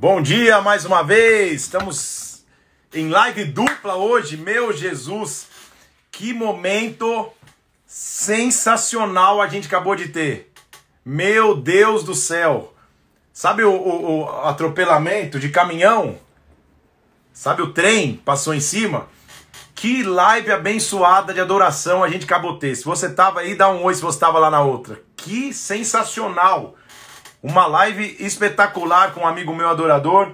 Bom dia mais uma vez. Estamos em live dupla hoje. Meu Jesus, que momento sensacional a gente acabou de ter. Meu Deus do céu. Sabe o, o, o atropelamento de caminhão? Sabe o trem passou em cima? Que live abençoada de adoração a gente acabou de ter. Se você tava aí, dá um oi se você tava lá na outra. Que sensacional. Uma live espetacular com um amigo meu adorador.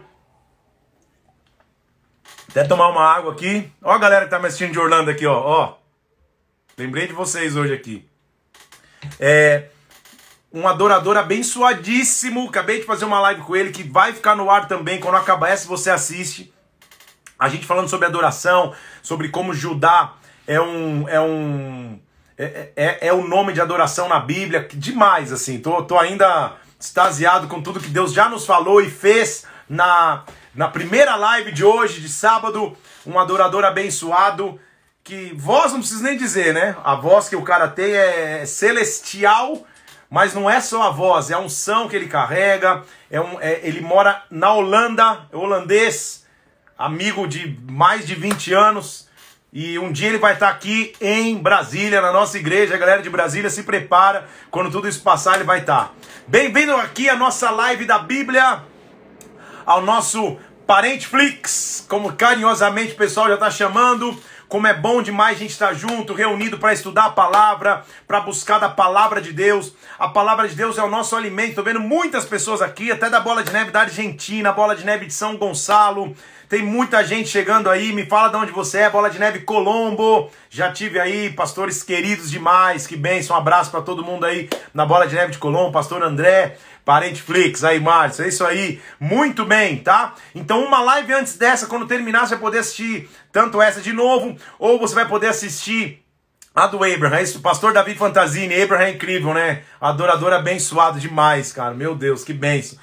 Até tomar uma água aqui. Ó a galera que tá me assistindo de Orlando aqui, ó. ó. Lembrei de vocês hoje aqui. É um adorador abençoadíssimo. Acabei de fazer uma live com ele que vai ficar no ar também. Quando acabar essa, você assiste. A gente falando sobre adoração, sobre como Judá é um. É um é, é, é o nome de adoração na Bíblia. Demais, assim. Tô, tô ainda extasiado com tudo que Deus já nos falou e fez na, na primeira live de hoje, de sábado. Um adorador abençoado. Que voz não precisa nem dizer, né? A voz que o cara tem é celestial, mas não é só a voz, é a unção que ele carrega. É um, é, ele mora na Holanda, é holandês, amigo de mais de 20 anos. E um dia ele vai estar aqui em Brasília, na nossa igreja. A galera de Brasília se prepara. Quando tudo isso passar, ele vai estar. Bem-vindo aqui à nossa live da Bíblia, ao nosso Parente Flix, como carinhosamente o pessoal já está chamando. Como é bom demais a gente estar junto, reunido para estudar a palavra, para buscar da palavra de Deus. A palavra de Deus é o nosso alimento. Estou vendo muitas pessoas aqui, até da Bola de Neve da Argentina, Bola de Neve de São Gonçalo. Tem muita gente chegando aí. Me fala de onde você é, Bola de Neve Colombo. Já tive aí pastores queridos demais. Que bênção. Um abraço para todo mundo aí na Bola de Neve de Colombo, pastor André. Parente Flix, aí, Márcio, é isso aí. Muito bem, tá? Então, uma live antes dessa, quando terminar, você vai poder assistir tanto essa de novo, ou você vai poder assistir a do Abraham. Isso, pastor Davi Fantasini, Abraham é incrível, né? Adorador abençoado demais, cara. Meu Deus, que benção.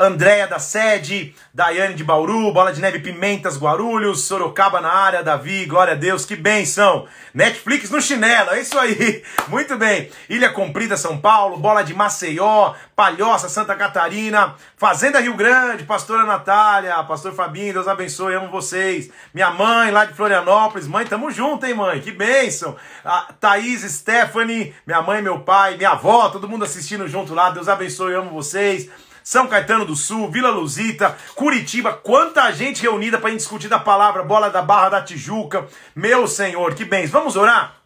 Andréia da Sede, Daiane de Bauru, Bola de Neve Pimentas, Guarulhos, Sorocaba na área, Davi, glória a Deus, que benção. Netflix no chinelo, é isso aí. Muito bem. Ilha Comprida, São Paulo, Bola de Maceió, Palhoça, Santa Catarina, Fazenda Rio Grande, Pastora Natália, Pastor Fabinho, Deus abençoe, amo vocês. Minha mãe lá de Florianópolis, mãe, tamo junto, hein, mãe? Que benção. A Thaís, Stephanie, minha mãe, meu pai, minha avó, todo mundo assistindo junto lá, Deus abençoe, amo vocês. São Caetano do Sul, Vila Luzita, Curitiba, quanta gente reunida para discutir da palavra, bola da Barra da Tijuca. Meu Senhor, que bens. Vamos orar?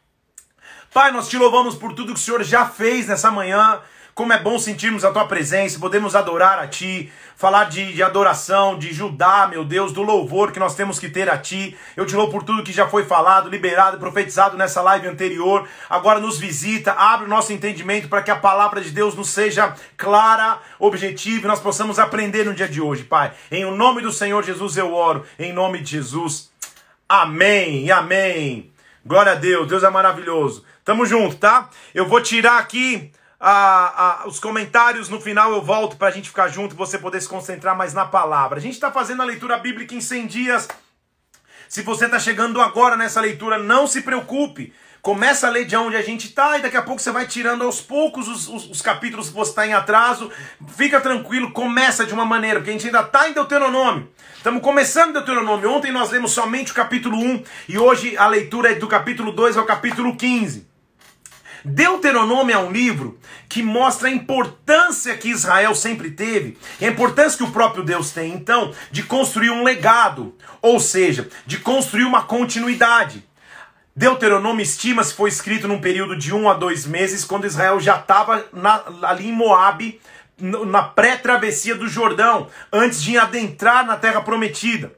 Pai, nós te louvamos por tudo que o Senhor já fez nessa manhã. Como é bom sentirmos a tua presença, podemos adorar a ti, falar de, de, adoração, de Judá, meu Deus, do louvor que nós temos que ter a ti. Eu te louvo por tudo que já foi falado, liberado, profetizado nessa live anterior. Agora nos visita, abre o nosso entendimento para que a palavra de Deus nos seja clara, objetiva e nós possamos aprender no dia de hoje, Pai. Em o nome do Senhor Jesus eu oro, em nome de Jesus. Amém amém. Glória a Deus, Deus é maravilhoso. Tamo junto, tá? Eu vou tirar aqui a, a, os comentários no final eu volto para a gente ficar junto e você poder se concentrar mais na palavra. A gente está fazendo a leitura bíblica em 100 dias. Se você está chegando agora nessa leitura, não se preocupe. Começa a ler de onde a gente está e daqui a pouco você vai tirando aos poucos os, os, os capítulos que você está em atraso. Fica tranquilo, começa de uma maneira, porque a gente ainda está em Deuteronômio. Estamos começando Deuteronômio. Ontem nós lemos somente o capítulo 1 e hoje a leitura é do capítulo 2 ao capítulo 15. Deuteronômio é um livro que mostra a importância que Israel sempre teve, a importância que o próprio Deus tem, então, de construir um legado, ou seja, de construir uma continuidade. Deuteronômio estima-se foi escrito num período de um a dois meses, quando Israel já estava ali em Moabe, na pré-travessia do Jordão, antes de adentrar na terra prometida.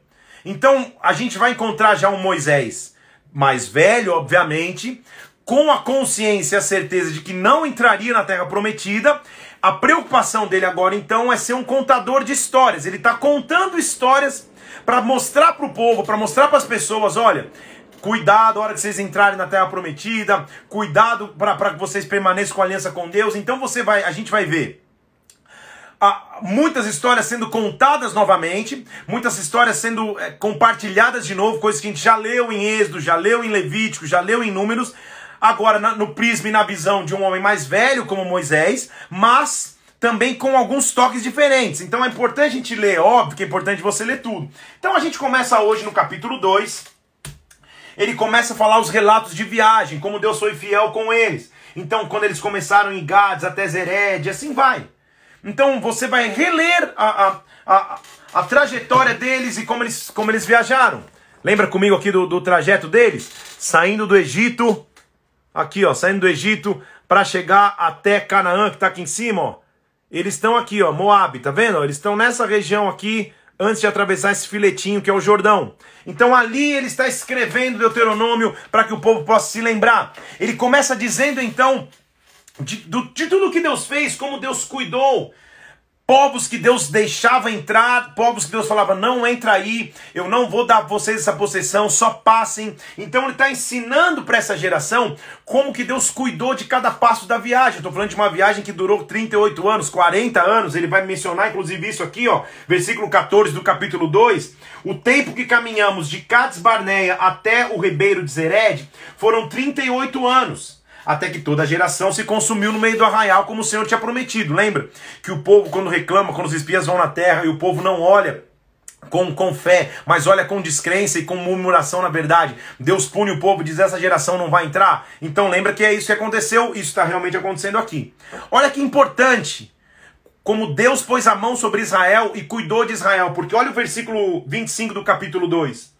Então, a gente vai encontrar já um Moisés mais velho, obviamente, com a consciência e a certeza de que não entraria na terra prometida, a preocupação dele agora então é ser um contador de histórias. Ele está contando histórias para mostrar para o povo, para mostrar para as pessoas: olha, cuidado na hora que vocês entrarem na terra prometida, cuidado para que vocês permaneçam com a aliança com Deus. Então você vai, a gente vai ver muitas histórias sendo contadas novamente, muitas histórias sendo é, compartilhadas de novo, coisas que a gente já leu em Êxodo, já leu em Levítico, já leu em Números, agora no prisma e na visão de um homem mais velho como Moisés, mas também com alguns toques diferentes. Então é importante a gente ler, óbvio que é importante você ler tudo. Então a gente começa hoje no capítulo 2. Ele começa a falar os relatos de viagem, como Deus foi fiel com eles. Então, quando eles começaram em Gades até Zered, assim vai. Então você vai reler a, a, a, a, trajetória deles e como eles, como eles viajaram. Lembra comigo aqui do, do trajeto deles? Saindo do Egito, aqui ó, saindo do Egito para chegar até Canaã, que está aqui em cima, ó. Eles estão aqui, ó, Moab, tá vendo? Eles estão nessa região aqui, antes de atravessar esse filetinho que é o Jordão. Então ali ele está escrevendo Deuteronômio para que o povo possa se lembrar. Ele começa dizendo então de, de tudo que Deus fez, como Deus cuidou, povos que Deus deixava entrar, povos que Deus falava, não entra aí, eu não vou dar a vocês essa possessão, só passem. Então ele está ensinando para essa geração como que Deus cuidou de cada passo da viagem. Estou falando de uma viagem que durou 38 anos, 40 anos, ele vai mencionar inclusive isso aqui, ó, versículo 14 do capítulo 2. O tempo que caminhamos de Cades Barneia até o ribeiro de Zered foram 38 anos até que toda a geração se consumiu no meio do arraial, como o Senhor tinha prometido. Lembra que o povo, quando reclama, quando os espias vão na terra e o povo não olha com, com fé, mas olha com descrença e com murmuração na verdade. Deus pune o povo diz: essa geração não vai entrar. Então lembra que é isso que aconteceu, isso está realmente acontecendo aqui. Olha que importante. Como Deus pôs a mão sobre Israel e cuidou de Israel, porque olha o versículo 25 do capítulo 2.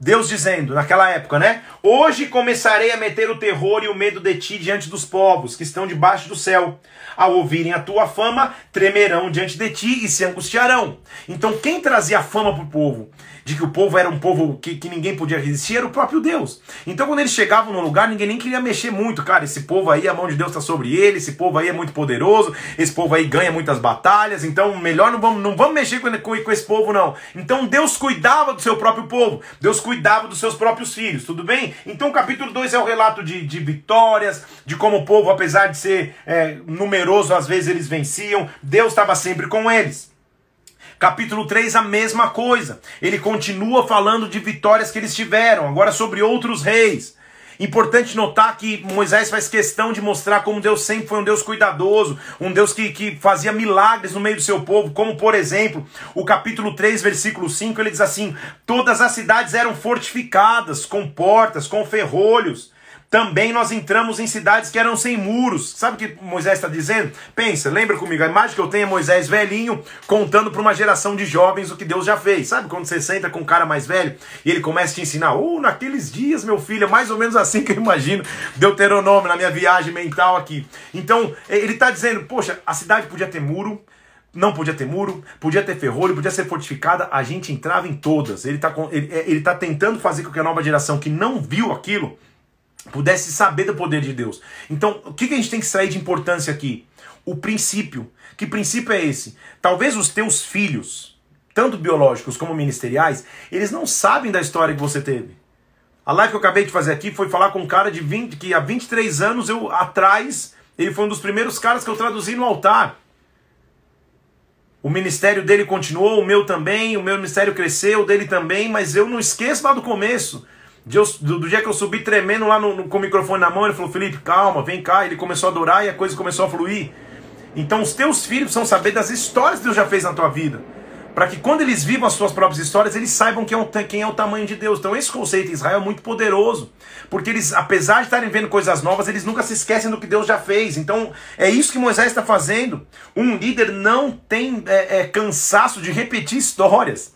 Deus dizendo, naquela época, né? Hoje começarei a meter o terror e o medo de ti diante dos povos que estão debaixo do céu. Ao ouvirem a tua fama, tremerão diante de ti e se angustiarão. Então, quem trazia a fama para o povo? de que o povo era um povo que, que ninguém podia resistir, era o próprio Deus. Então quando eles chegavam no lugar, ninguém nem queria mexer muito. Cara, esse povo aí, a mão de Deus está sobre ele, esse povo aí é muito poderoso, esse povo aí ganha muitas batalhas, então melhor não vamos, não vamos mexer com, com, com esse povo, não. Então Deus cuidava do seu próprio povo, Deus cuidava dos seus próprios filhos, tudo bem? Então o capítulo 2 é o relato de, de vitórias, de como o povo, apesar de ser é, numeroso, às vezes eles venciam, Deus estava sempre com eles. Capítulo 3, a mesma coisa. Ele continua falando de vitórias que eles tiveram, agora sobre outros reis. Importante notar que Moisés faz questão de mostrar como Deus sempre foi um Deus cuidadoso, um Deus que, que fazia milagres no meio do seu povo, como por exemplo, o capítulo 3, versículo 5, ele diz assim: Todas as cidades eram fortificadas, com portas, com ferrolhos. Também nós entramos em cidades que eram sem muros. Sabe o que Moisés está dizendo? Pensa, lembra comigo, a imagem que eu tenho é Moisés velhinho contando para uma geração de jovens o que Deus já fez. Sabe quando você senta com um cara mais velho e ele começa a te ensinar? Oh, naqueles dias, meu filho, é mais ou menos assim que eu imagino Deuteronômio na minha viagem mental aqui. Então, ele está dizendo, poxa, a cidade podia ter muro, não podia ter muro, podia ter ferrolho, podia ser fortificada, a gente entrava em todas. Ele está ele, ele tá tentando fazer com que a nova geração que não viu aquilo pudesse saber do poder de Deus. Então, o que a gente tem que extrair de importância aqui? O princípio. Que princípio é esse? Talvez os teus filhos, tanto biológicos como ministeriais, eles não sabem da história que você teve. A live que eu acabei de fazer aqui foi falar com um cara de 20, que há 23 anos eu atrás, ele foi um dos primeiros caras que eu traduzi no altar. O ministério dele continuou, o meu também, o meu ministério cresceu, o dele também, mas eu não esqueço lá do começo. Do, do, dia que eu subi tremendo lá no, no, com o microfone na mão, ele falou: Felipe, calma, vem cá. Ele começou a adorar e a coisa começou a fluir. Então, os teus filhos precisam saber das histórias que Deus já fez na tua vida. Para que quando eles vivam as suas próprias histórias, eles saibam quem é, o, quem é o tamanho de Deus. Então, esse conceito em Israel é muito poderoso. Porque eles, apesar de estarem vendo coisas novas, eles nunca se esquecem do que Deus já fez. Então, é isso que Moisés está fazendo. Um líder não tem é, é, cansaço de repetir histórias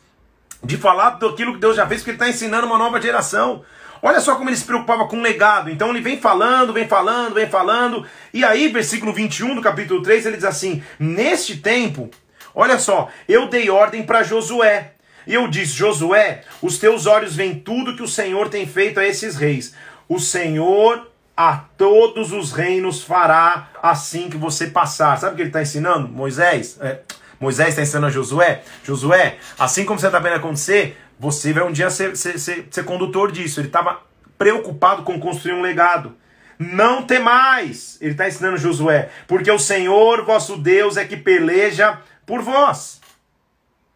de falar daquilo que Deus já fez, porque ele está ensinando uma nova geração. Olha só como ele se preocupava com o legado. Então ele vem falando, vem falando, vem falando. E aí, versículo 21 do capítulo 3, ele diz assim: Neste tempo, olha só, eu dei ordem para Josué. E eu disse: Josué, os teus olhos veem tudo que o Senhor tem feito a esses reis. O Senhor a todos os reinos fará assim que você passar. Sabe o que ele está ensinando? Moisés, é, Moisés está ensinando a Josué: Josué, assim como você está vendo acontecer, você vai um dia ser, ser, ser, ser condutor disso. Ele estava preocupado com construir um legado. Não temais, ele está ensinando Josué, porque o Senhor vosso Deus é que peleja por vós.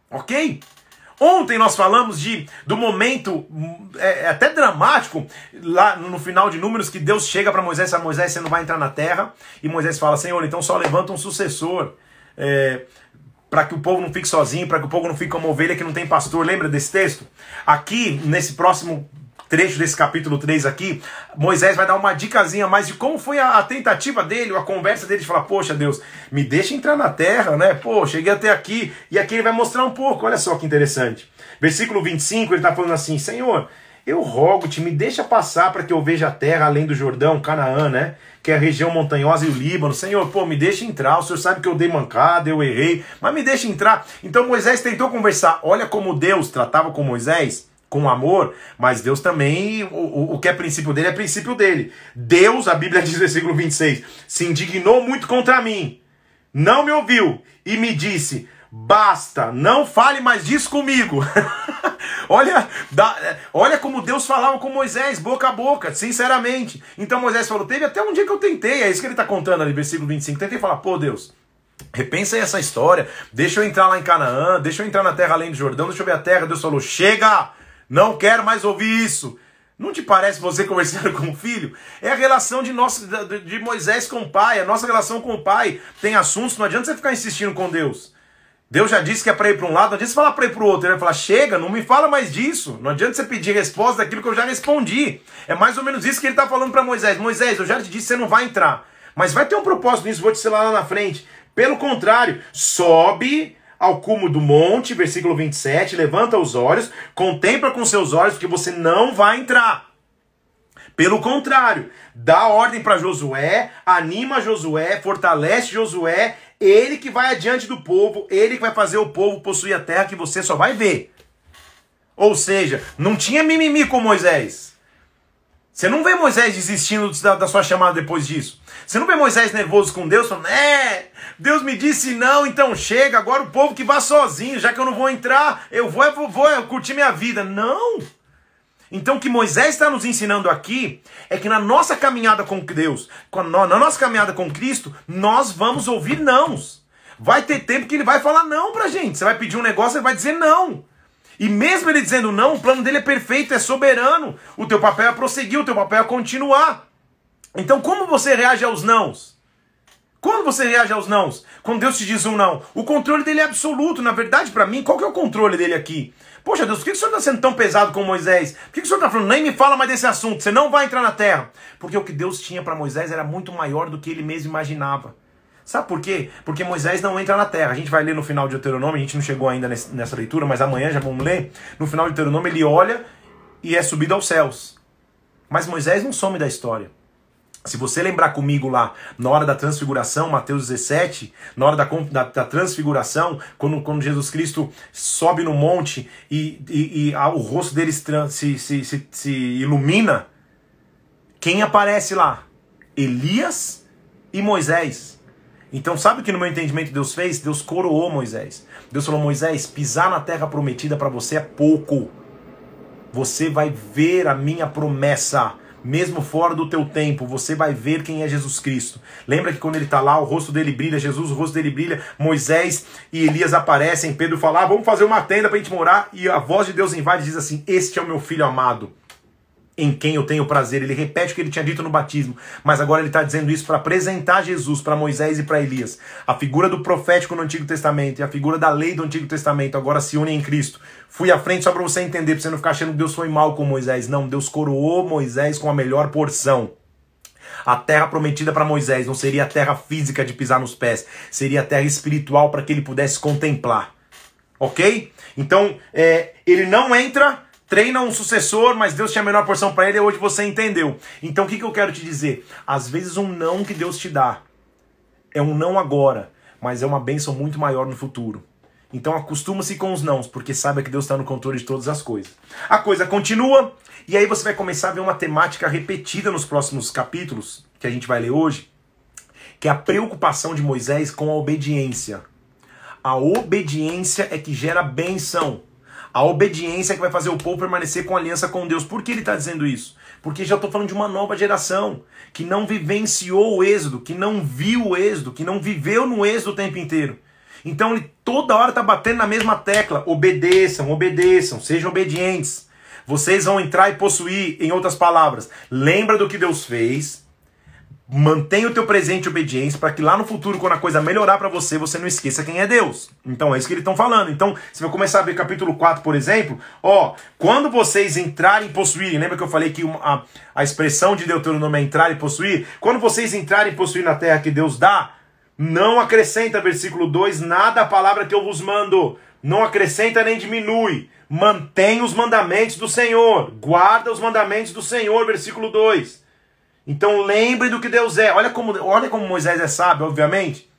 Ok? Ontem nós falamos de do momento é, é até dramático lá no final de Números que Deus chega para Moisés, e Moisés você não vai entrar na terra e Moisés fala Senhor, então só levanta um sucessor. É, para que o povo não fique sozinho, para que o povo não fique como ovelha que não tem pastor. Lembra desse texto? Aqui, nesse próximo trecho desse capítulo 3 aqui, Moisés vai dar uma dicasinha mais de como foi a, a, tentativa dele, a conversa dele de falar, poxa Deus, me deixa entrar na terra, né? Pô, cheguei até aqui. E aqui ele vai mostrar um pouco, olha só que interessante. Versículo 25, ele está falando assim, Senhor, eu rogo-te, me deixa passar para que eu veja a terra além do Jordão, Canaã, né? Que é a região montanhosa e o Líbano. Senhor, pô, me deixa entrar. O Senhor sabe que eu dei mancada, eu errei, mas me deixa entrar. Então Moisés tentou conversar. Olha como Deus tratava com Moisés com amor, mas Deus também, o, o que é princípio dele é princípio dele. Deus, a Bíblia diz versículo 26, se indignou muito contra mim, não me ouviu e me disse: Basta, não fale mais disso comigo. olha, da, olha como Deus falava com Moisés, boca a boca, sinceramente. Então Moisés falou: Teve até um dia que eu tentei, é isso que ele está contando ali, versículo 25. Tentei falar: Pô, Deus, repensa aí essa história, deixa eu entrar lá em Canaã, deixa eu entrar na terra além do Jordão, deixa eu ver a terra. Deus falou: Chega, não quero mais ouvir isso. Não te parece você conversando com o filho? É a relação de, nosso, de Moisés com o pai, a nossa relação com o pai. Tem assuntos, não adianta você ficar insistindo com Deus. Deus já disse que é para ir para um lado, não adianta falar para ir para o outro. Ele vai falar: chega, não me fala mais disso. Não adianta você pedir resposta daquilo que eu já respondi. É mais ou menos isso que ele está falando para Moisés: Moisés, eu já te disse você não vai entrar. Mas vai ter um propósito nisso, vou te ensinar lá na frente. Pelo contrário, sobe ao cume do monte, versículo 27, levanta os olhos, contempla com seus olhos, porque você não vai entrar. Pelo contrário, dá ordem para Josué, anima Josué, fortalece Josué ele que vai adiante do povo, ele que vai fazer o povo possuir a terra que você só vai ver. Ou seja, não tinha mimimi com Moisés. Você não vê Moisés desistindo da, sua chamada depois disso. Você não vê Moisés nervoso com Deus, falando, é, Deus me disse não, então chega, agora o povo que vá sozinho, já que eu não vou entrar, eu vou, eu vou, vou curtir minha vida. Não! Então, o que Moisés está nos ensinando aqui é que na nossa caminhada com Deus, na nossa caminhada com Cristo, nós vamos ouvir nãos. Vai ter tempo que ele vai falar não pra gente. Você vai pedir um negócio, ele vai dizer não. E mesmo ele dizendo não, o plano dele é perfeito, é soberano. O teu papel é prosseguir, o teu papel é continuar. Então, como você reage aos nãos? Quando você reage aos nãos? Quando Deus te diz um não. O controle dele é absoluto. Na verdade, para mim, qual que é o controle dele aqui? Poxa Deus, por que o senhor está sendo tão pesado com Moisés? Por que o senhor está falando, nem me fala mais desse assunto, você não vai entrar na terra? Porque o que Deus tinha para Moisés era muito maior do que ele mesmo imaginava. Sabe por quê? Porque Moisés não entra na terra. A gente vai ler no final de Deuteronômio, a gente não chegou ainda nessa leitura, mas amanhã já vamos ler. No final de Deuteronômio ele olha e é subido aos céus. Mas Moisés não some da história. Se você lembrar comigo lá, na hora da transfiguração, Mateus 17, na hora da, da, da transfiguração, quando, quando Jesus Cristo sobe no monte e, e, e o rosto dele se, se, se, se ilumina, quem aparece lá? Elias e Moisés. Então, sabe o que no meu entendimento Deus fez? Deus coroou Moisés. Deus falou: Moisés, pisar na terra prometida para você é pouco. Você vai ver a minha promessa mesmo fora do teu tempo, você vai ver quem é Jesus Cristo. Lembra que quando ele está lá, o rosto dele brilha, Jesus, o rosto dele brilha, Moisés e Elias aparecem, Pedro fala, ah, vamos fazer uma tenda para a gente morar, e a voz de Deus invade e diz assim, este é o meu filho amado em quem eu tenho prazer. Ele repete o que ele tinha dito no batismo, mas agora ele está dizendo isso para apresentar Jesus para Moisés e para Elias. A figura do profético no Antigo Testamento e a figura da lei do Antigo Testamento agora se unem em Cristo. Fui à frente só para você entender, para você não ficar achando que Deus foi mal com Moisés. Não, Deus coroou Moisés com a melhor porção. A terra prometida para Moisés não seria a terra física de pisar nos pés, seria a terra espiritual para que ele pudesse contemplar. Ok? Então, é, ele não entra treina um sucessor, mas Deus tinha a menor porção para ele e hoje você entendeu. Então o que, que eu quero te dizer? Às vezes um não que Deus te dá é um não agora, mas é uma bênção muito maior no futuro. Então acostuma-se com os nãos, porque saiba que Deus está no controle de todas as coisas. A coisa continua, e aí você vai começar a ver uma temática repetida nos próximos capítulos, que a gente vai ler hoje, que é a preocupação de Moisés com a obediência. A obediência é que gera benção. A obediência que vai fazer o povo permanecer com aliança com Deus. Por que ele está dizendo isso? Porque já estou falando de uma nova geração que não vivenciou o êxodo, que não viu o êxodo, que não viveu no êxodo o tempo inteiro. Então ele toda hora está batendo na mesma tecla: obedeçam, obedeçam, sejam obedientes. Vocês vão entrar e possuir, em outras palavras, lembra do que Deus fez, Mantenha o teu presente obediência para que lá no futuro, quando a coisa melhorar para você, você não esqueça quem é Deus. Então é isso que eles estão falando. Então, você vai começar a ver capítulo 4, por exemplo, ó, quando vocês entrarem e possuírem, lembra que eu falei que uma, a, a expressão de Deuteronômio é entrar e possuir? Quando vocês entrarem e possuir na terra que Deus dá, não acrescenta, versículo 2, nada a palavra que eu vos mando. Não acrescenta nem diminui. Mantém os mandamentos do Senhor. Guarda os mandamentos do Senhor, versículo 2. Então lembre do que Deus é. Olha como, olha como Moisés é sábio, obviamente.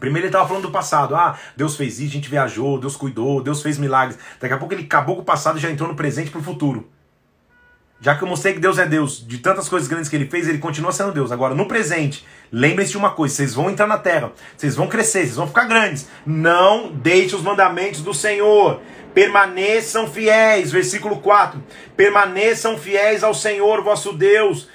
Primeiro ele estava falando do passado. Ah, Deus fez isso, a gente viajou, Deus cuidou, Deus fez milagres. Daqui a pouco ele acabou com o passado e já entrou no presente para o futuro. Já que eu mostrei que Deus é Deus, de tantas coisas grandes que ele fez, ele continua sendo Deus. Agora, no presente, lembre-se de uma coisa: vocês vão entrar na terra, vocês vão crescer, vocês vão ficar grandes. Não deixe os mandamentos do Senhor. Permaneçam fiéis. Versículo 4: Permaneçam fiéis ao Senhor vosso Deus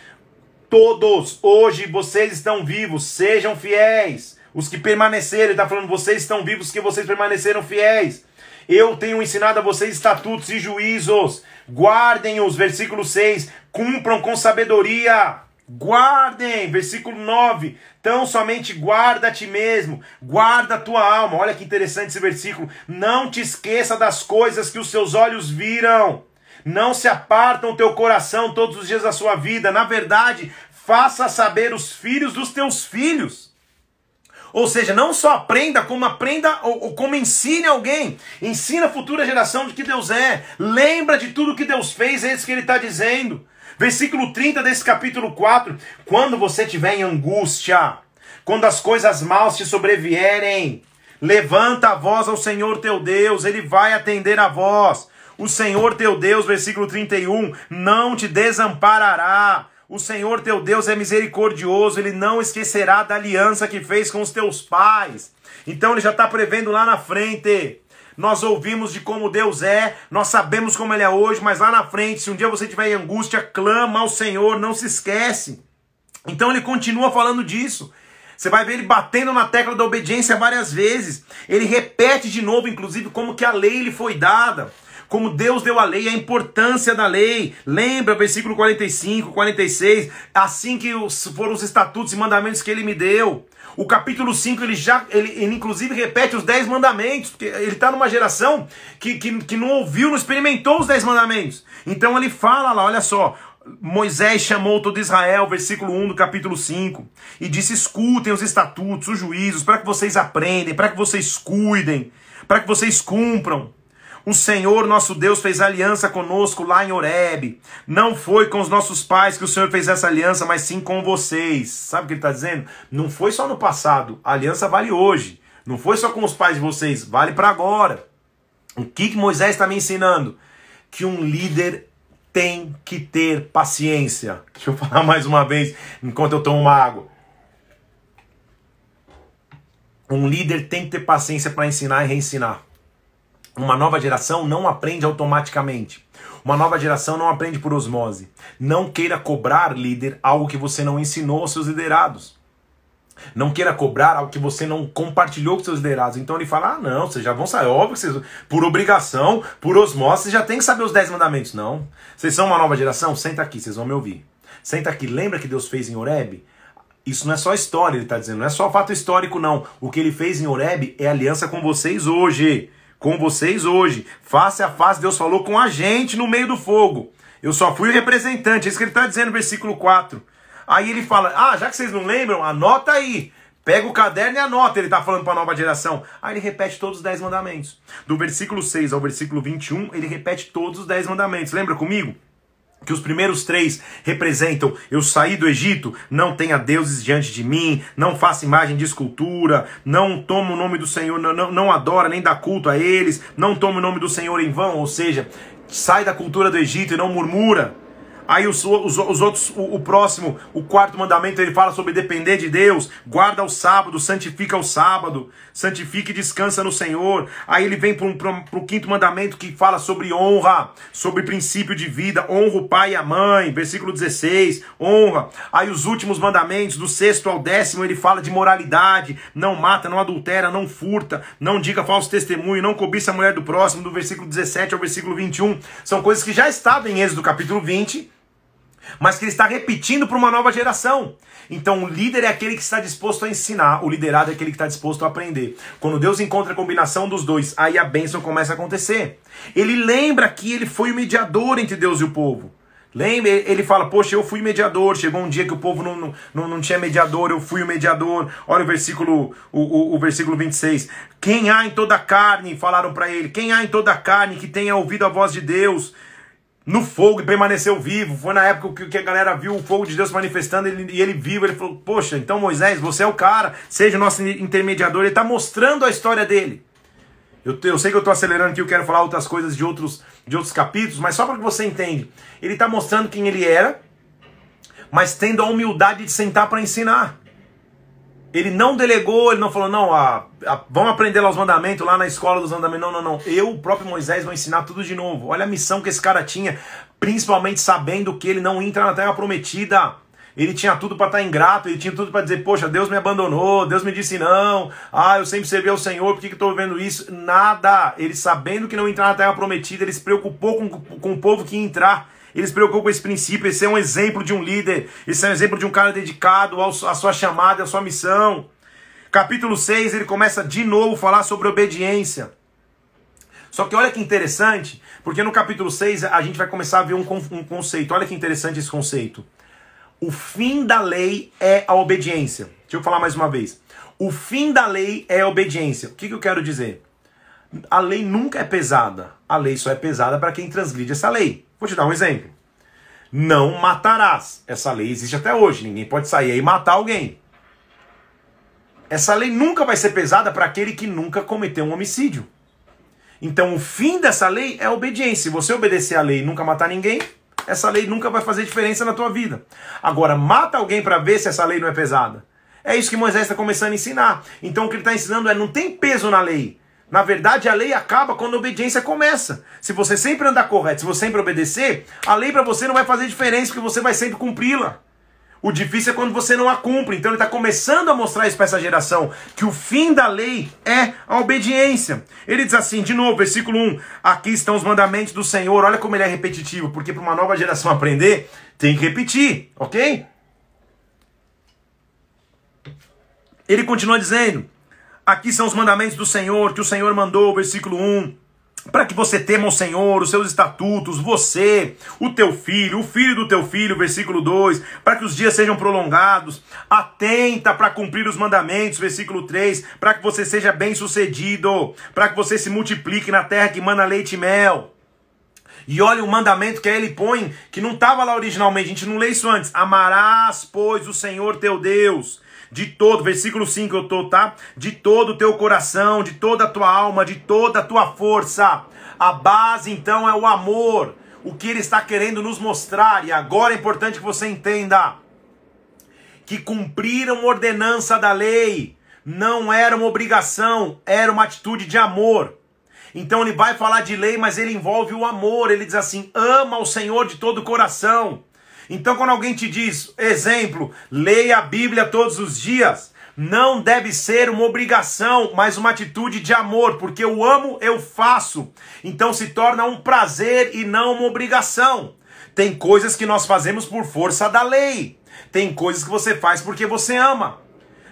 Todos, hoje vocês estão vivos, sejam fiéis. Os que permaneceram, ele está falando, vocês estão vivos que vocês permaneceram fiéis. Eu tenho ensinado a vocês estatutos e juízos. Guardem-os, versículo 6. Cumpram com sabedoria. Guardem, versículo 9. Tão somente guarda a ti mesmo, guarda a tua alma. Olha que interessante esse versículo. Não te esqueça das coisas que os seus olhos viram não se apartam o teu coração todos os dias da sua vida. Na verdade, faça saber os filhos dos teus filhos. Ou seja, não só aprenda, como aprenda ou, ou, como ensine alguém. Ensina a futura geração de que Deus é. Lembra de tudo que Deus fez, é isso que ele está dizendo. Versículo 30 desse capítulo 4. Quando você estiver em angústia, quando as coisas maus te sobrevierem, levanta a voz ao Senhor teu Deus, ele vai atender a voz. O Senhor teu Deus, versículo 31, não te desamparará. O Senhor teu Deus é misericordioso, ele não esquecerá da aliança que fez com os teus pais. Então ele já está prevendo lá na frente. Nós ouvimos de como Deus é, nós sabemos como Ele é hoje, mas lá na frente, se um dia você tiver em angústia, clama ao Senhor, não se esquece. Então ele continua falando disso. Você vai ver ele batendo na tecla da obediência várias vezes. Ele repete de novo, inclusive, como que a lei lhe foi dada como Deus deu a lei, a importância da lei. Lembra, versículo 45, 46, assim que foram os estatutos e mandamentos que ele me deu. O capítulo 5, ele já, ele, ele inclusive repete os 10 mandamentos, porque ele está numa geração que, que, que não ouviu, não experimentou os 10 mandamentos. Então ele fala lá, olha só, Moisés chamou todo Israel, versículo 1 do capítulo 5, e disse: escutem os estatutos, os juízos, para que vocês aprendem, para que vocês cuidem, para que vocês cumpram. O Senhor nosso Deus fez aliança conosco lá em Horeb. Não foi com os nossos pais que o Senhor fez essa aliança, mas sim com vocês. Sabe o que ele está dizendo? Não foi só no passado, a aliança vale hoje. Não foi só com os pais de vocês, vale para agora. O que, que Moisés está me ensinando? Que um líder tem que ter paciência. Deixa eu falar mais uma vez enquanto eu tomo uma água. Um líder tem que ter paciência para ensinar e reensinar. Uma nova geração não aprende automaticamente. Uma nova geração não aprende por osmose. Não queira cobrar, líder, algo que você não ensinou aos seus liderados. Não queira cobrar algo que você não compartilhou com seus liderados. Então ele fala: ah, não, vocês já vão sair. Óbvio que vocês, por obrigação, por osmose, vocês já tem que saber os 10 mandamentos. Não. Vocês são uma nova geração? Senta aqui, vocês vão me ouvir. Senta aqui, lembra que Deus fez em Horeb? Isso não é só história, ele está dizendo, não é só fato histórico, não. O que ele fez em Horeb é aliança com vocês hoje com vocês hoje. Face a face, Deus falou com a gente no meio do fogo. Eu só fui o representante, é isso que ele está dizendo no versículo 4. Aí ele fala: Ah, já que vocês não lembram, anota aí. Pega o caderno e anota, ele está falando para a nova geração. Aí ele repete todos os 10 mandamentos. Do versículo 6 ao versículo 21, ele repete todos os 10 mandamentos. Lembra comigo? Que os primeiros três representam eu saí do Egito, não tenha deuses diante de mim, não faça imagem de escultura, não toma o nome do Senhor, não, não, não adora nem dá culto a eles, não toma o nome do Senhor em vão, ou seja, sai da cultura do Egito e não murmura. Aí os, os, os outros, o, o, próximo, o quarto mandamento, ele fala sobre depender de Deus, guarda o sábado, santifica o sábado, santifica e descansa no Senhor. Aí ele vem para o quinto mandamento que fala sobre honra, sobre princípio de vida, honra o pai e a mãe, versículo 16, honra. Aí os últimos mandamentos, do sexto ao décimo, ele fala de moralidade, não mata, não adultera, não furta, não diga falso testemunho, não cobiça a mulher do próximo, do versículo 17 ao versículo 21. São coisas que já estavam em Êxodo capítulo 20, mas que ele está repetindo para uma nova geração. Então, o líder é aquele que está disposto a ensinar, o liderado é aquele que está disposto a aprender. Quando Deus encontra a combinação dos dois, aí a bênção começa a acontecer. Ele lembra que ele foi o mediador entre Deus e o povo. Lembra? Ele fala, poxa, eu fui mediador. Chegou um dia que o povo não, não, não tinha mediador, eu fui o mediador. Olha o versículo, o, o, o versículo 26. Quem há em toda a carne, falaram para ele, quem há em toda a carne que tenha ouvido a voz de Deus no fogo e permaneceu vivo. Foi na época que a galera viu o fogo de Deus manifestando ele, e ele vivo. Ele falou: Poxa, então Moisés, você é o cara, seja o nosso intermediador. Ele está mostrando a história dele. Eu, eu sei que eu estou acelerando aqui, eu quero falar outras coisas de outros, de outros capítulos, mas só para que você entenda. Ele está mostrando quem ele era, mas tendo a humildade de sentar para ensinar. Ele não delegou, ele não falou, não, a, a, vamos aprender lá os mandamentos lá na escola dos mandamentos. Não, não, não. Eu, o próprio Moisés, vou ensinar tudo de novo. Olha a missão que esse cara tinha, principalmente sabendo que ele não entra na terra prometida. Ele tinha tudo para estar tá ingrato, ele tinha tudo para dizer, poxa, Deus me abandonou, Deus me disse não, ah, eu sempre servi ao Senhor, por que, estou vendo isso? Nada. Ele sabendo que não entrar na terra prometida, ele se preocupou com, com o povo que ia entrar. Ele se preocupou com esse princípio, esse é um exemplo de um líder, esse é um exemplo de um cara dedicado à sua chamada, à sua missão. Capítulo 6, ele começa de novo a falar sobre obediência. Só que olha que interessante, porque no capítulo 6 a gente vai começar a ver um, um conceito. Olha que interessante esse conceito. O fim da lei é a obediência. Deixa eu falar mais uma vez. O fim da lei é a obediência. O que, que eu quero dizer? A lei nunca é pesada. A lei só é pesada para quem transgride essa lei. Vou te dar um exemplo. Não matarás. Essa lei existe até hoje. Ninguém pode sair aí e matar alguém. Essa lei nunca vai ser pesada para aquele que nunca cometeu um homicídio. Então o fim dessa lei é obediência. Se você obedecer à lei e nunca matar ninguém, essa lei nunca vai fazer diferença na tua vida. Agora, mata alguém para ver se essa lei não é pesada. É isso que Moisés está começando a ensinar. Então o que ele está ensinando é não tem peso na lei. Na verdade, a lei acaba quando a obediência começa. Se você sempre andar correto, se você sempre obedecer, a lei para você não vai fazer diferença, porque você vai sempre cumpri-la. O difícil é quando você não a cumpre. Então ele está começando a mostrar isso para essa geração: que o fim da lei é a obediência. Ele diz assim, de novo, versículo 1: Aqui estão os mandamentos do Senhor. Olha como ele é repetitivo, porque para uma nova geração aprender, tem que repetir, ok? Ele continua dizendo: Aqui são os mandamentos do Senhor que o Senhor mandou, versículo 1 para que você tema o Senhor, os seus estatutos, você, o teu filho, o filho do teu filho, versículo 2, para que os dias sejam prolongados, atenta para cumprir os mandamentos, versículo 3, para que você seja bem-sucedido, para que você se multiplique na terra que manda leite e mel. E olha o mandamento que ele põe, que não estava lá originalmente, a gente não lê isso antes. Amarás, pois, o Senhor teu Deus de todo, versículo 5 eu tô, tá? De todo o teu coração, de toda a tua alma, de toda a tua força. A base então é o amor, o que ele está querendo nos mostrar, e agora é importante que você entenda que cumprir uma ordenança da lei não era uma obrigação, era uma atitude de amor. Então ele vai falar de lei, mas ele envolve o amor. Ele diz assim: ama o Senhor de todo o coração. Então, quando alguém te diz, exemplo, leia a Bíblia todos os dias, não deve ser uma obrigação, mas uma atitude de amor, porque eu amo, eu faço. Então se torna um prazer e não uma obrigação. Tem coisas que nós fazemos por força da lei. Tem coisas que você faz porque você ama.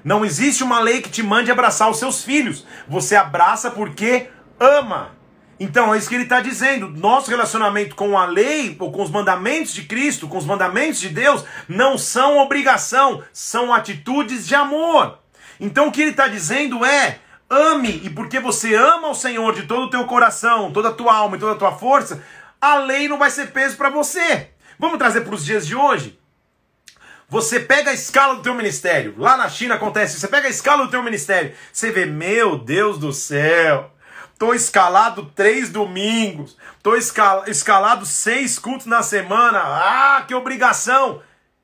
Não existe uma lei que te mande abraçar os seus filhos. Você abraça porque ama. Então, é isso que ele está dizendo. Nosso relacionamento com a lei, ou com os mandamentos de Cristo, com os mandamentos de Deus, não são obrigação, são atitudes de amor. Então, o que ele está dizendo é: ame, e porque você ama o Senhor de todo o teu coração, toda a tua alma e toda a tua força, a lei não vai ser peso para você. Vamos trazer para os dias de hoje? Você pega a escala do teu ministério. Lá na China acontece, você pega a escala do teu ministério. Você vê, meu Deus do céu. Tô escalado três domingos. Tô escalado seis cultos na semana. Ah, que obrigação!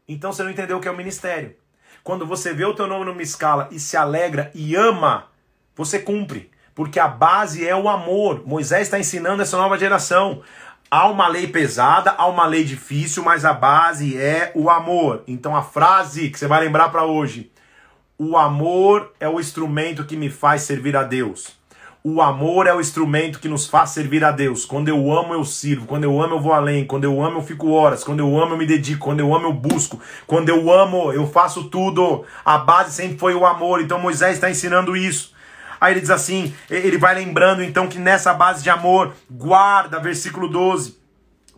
Então você não entendeu o que é o ministério. Quando você vê o teu nome numa escala e se alegra e ama, você cumpre. Porque a base é o amor. Moisés está ensinando essa nova geração. Há uma lei pesada, há uma lei difícil, mas a base é o amor. Então a frase que você vai lembrar para hoje: o amor é o instrumento que me faz servir a Deus. O amor é o instrumento que nos faz servir a Deus. Quando eu amo, eu sirvo. Quando eu amo, eu vou além. Quando eu amo, eu fico horas. Quando eu amo, eu me dedico. Quando eu amo, eu busco. Quando eu amo, eu faço tudo. A base sempre foi o amor. Então Moisés está ensinando isso. Aí ele diz assim: ele vai lembrando então que nessa base de amor, guarda, versículo 12.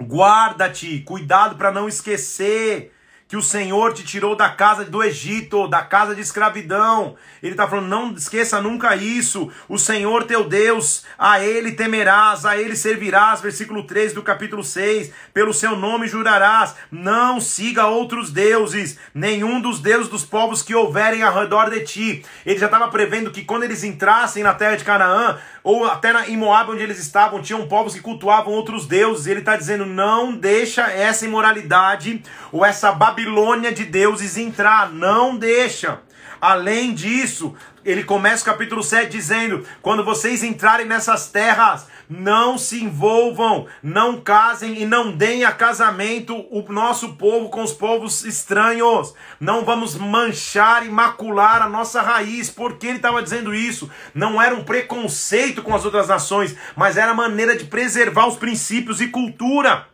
Guarda-te, cuidado para não esquecer que o Senhor te tirou da casa do Egito, da casa de escravidão. Ele está falando, não esqueça nunca isso. O Senhor teu Deus, a Ele temerás, a Ele servirás. Versículo 13 do capítulo 6. Pelo seu nome jurarás, não siga outros deuses, nenhum dos deuses dos povos que houverem ao redor de ti. Ele já estava prevendo que quando eles entrassem na terra de Canaã, ou até em Moab, onde eles estavam, tinham povos que cultuavam outros deuses. Ele está dizendo: não deixa essa imoralidade ou essa Babilônia de deuses entrar, não deixa. Além disso, ele começa o capítulo 7 dizendo: quando vocês entrarem nessas terras, não se envolvam, não casem e não deem a casamento o nosso povo com os povos estranhos. Não vamos manchar e macular a nossa raiz. Por que ele estava dizendo isso? Não era um preconceito com as outras nações, mas era a maneira de preservar os princípios e cultura.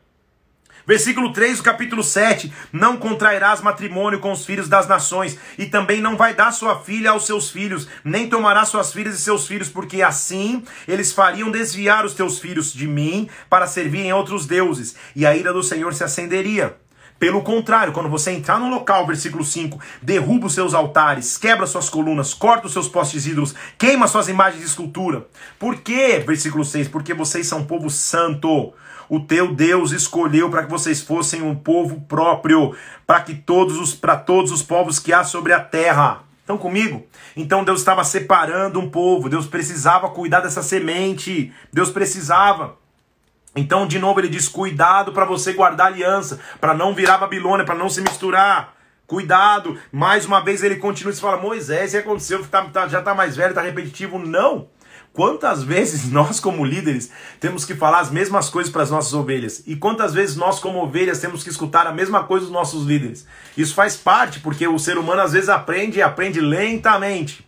Versículo 3 do capítulo 7: Não contrairás matrimônio com os filhos das nações, e também não vai dar sua filha aos seus filhos, nem tomará suas filhas e seus filhos, porque assim eles fariam desviar os teus filhos de mim para servirem outros deuses, e a ira do Senhor se acenderia. Pelo contrário, quando você entrar no local, versículo 5, derruba os seus altares, quebra suas colunas, corta os seus postes ídolos, queima suas imagens de escultura. Por quê? Versículo 6, porque vocês são povo santo o teu Deus escolheu para que vocês fossem um povo próprio, para que todos os para todos os povos que há sobre a terra. Estão comigo? Então Deus estava separando um povo, Deus precisava cuidar dessa semente, Deus precisava. Então, de novo, ele diz: cuidado para você guardar aliança, para não virar Babilônia, para não se misturar. Cuidado. Mais uma vez ele continua e fala: Moisés, o que aconteceu? Tá, tá, já está mais velho, está repetitivo. Não. Quantas vezes nós, como líderes, temos que falar as mesmas coisas para as nossas ovelhas? E quantas vezes nós, como ovelhas, temos que escutar a mesma coisa dos nossos líderes? Isso faz parte, porque o ser humano às vezes aprende e aprende lentamente.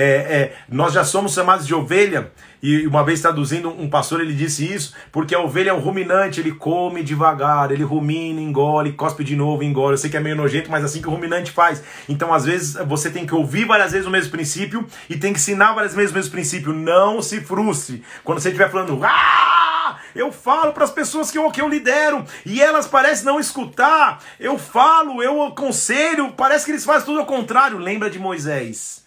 É, é, nós já somos chamados de ovelha, e uma vez traduzindo, um pastor ele disse isso, porque a ovelha é um ruminante, ele come devagar, ele rumina, engole, cospe de novo, engole. Eu sei que é meio nojento, mas assim que o ruminante faz. Então, às vezes, você tem que ouvir várias vezes o mesmo princípio e tem que ensinar várias vezes o mesmo princípio. Não se frustre. Quando você estiver falando, ah! Eu falo para as pessoas que eu, que eu lidero e elas parecem não escutar. Eu falo, eu aconselho, parece que eles fazem tudo ao contrário. Lembra de Moisés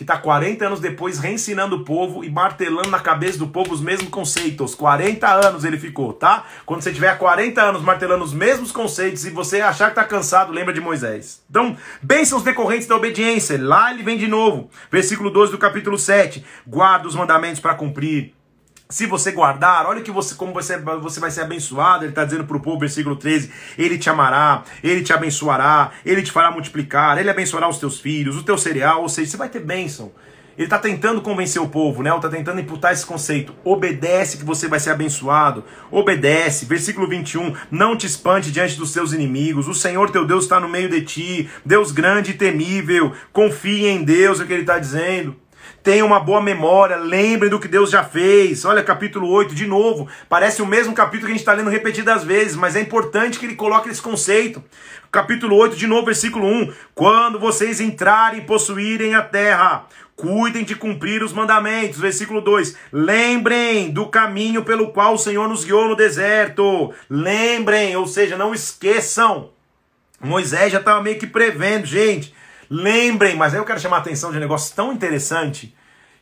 que está 40 anos depois reensinando o povo e martelando na cabeça do povo os mesmos conceitos. 40 anos ele ficou, tá? Quando você tiver 40 anos martelando os mesmos conceitos e você achar que está cansado, lembra de Moisés. Então, bênçãos decorrentes da obediência. Lá ele vem de novo. Versículo 12 do capítulo 7. Guarda os mandamentos para cumprir se você guardar, olha que você, como você, você vai ser abençoado. Ele está dizendo para o povo, versículo 13: Ele te amará, ele te abençoará, ele te fará multiplicar, ele abençoará os teus filhos, o teu cereal, ou seja, você vai ter bênção. Ele está tentando convencer o povo, né? Está tentando imputar esse conceito. Obedece que você vai ser abençoado. Obedece. Versículo 21. Não te espante diante dos seus inimigos. O Senhor teu Deus está no meio de ti. Deus grande e temível. Confie em Deus, é o que ele está dizendo. Tenha uma boa memória, lembrem do que Deus já fez. Olha, capítulo 8, de novo. Parece o mesmo capítulo que a gente está lendo repetidas vezes, mas é importante que ele coloque esse conceito. Capítulo 8, de novo, versículo 1. Quando vocês entrarem e possuírem a terra, cuidem de cumprir os mandamentos. Versículo 2: Lembrem do caminho pelo qual o Senhor nos guiou no deserto. Lembrem, ou seja, não esqueçam. Moisés já estava meio que prevendo, gente. Lembrem, mas aí eu quero chamar a atenção de um negócio tão interessante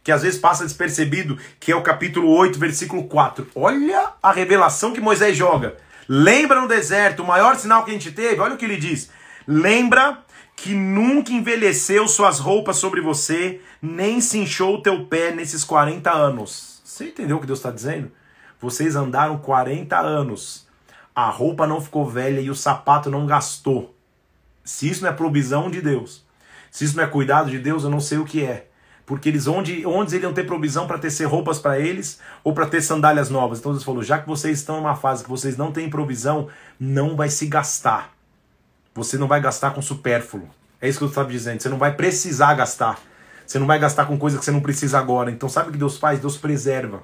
que às vezes passa despercebido, que é o capítulo 8, versículo 4. Olha a revelação que Moisés joga. Lembra no deserto, o maior sinal que a gente teve, olha o que ele diz. Lembra que nunca envelheceu suas roupas sobre você, nem se inchou o teu pé nesses 40 anos. Você entendeu o que Deus está dizendo? Vocês andaram 40 anos, a roupa não ficou velha e o sapato não gastou. Se isso não é provisão de Deus, se isso não é cuidado de Deus, eu não sei o que é. Porque eles onde, onde eles iam ter provisão para tecer roupas para eles ou para ter sandálias novas. Então Deus falou: já que vocês estão numa fase que vocês não têm provisão, não vai se gastar. Você não vai gastar com supérfluo. É isso que eu estava dizendo. Você não vai precisar gastar. Você não vai gastar com coisa que você não precisa agora. Então sabe o que Deus faz? Deus preserva.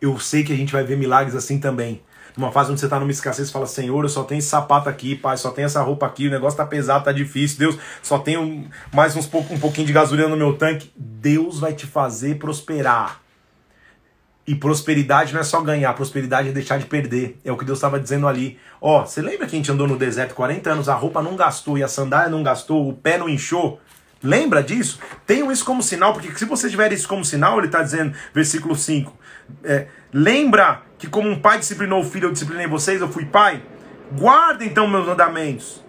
Eu sei que a gente vai ver milagres assim também. Numa fase onde você está numa escassez, você fala, Senhor, eu só tenho esse sapato aqui, pai, só tenho essa roupa aqui, o negócio tá pesado, tá difícil, Deus, só tenho mais uns pouco, um pouquinho de gasolina no meu tanque. Deus vai te fazer prosperar. E prosperidade não é só ganhar, prosperidade é deixar de perder. É o que Deus estava dizendo ali. Ó, você lembra que a gente andou no deserto 40 anos, a roupa não gastou e a sandália não gastou, o pé não inchou? Lembra disso? Tenham isso como sinal, porque se você tiver isso como sinal, ele está dizendo, versículo 5, é, lembra que como um pai disciplinou o filho, eu disciplinei vocês, eu fui pai? Guarda então meus mandamentos.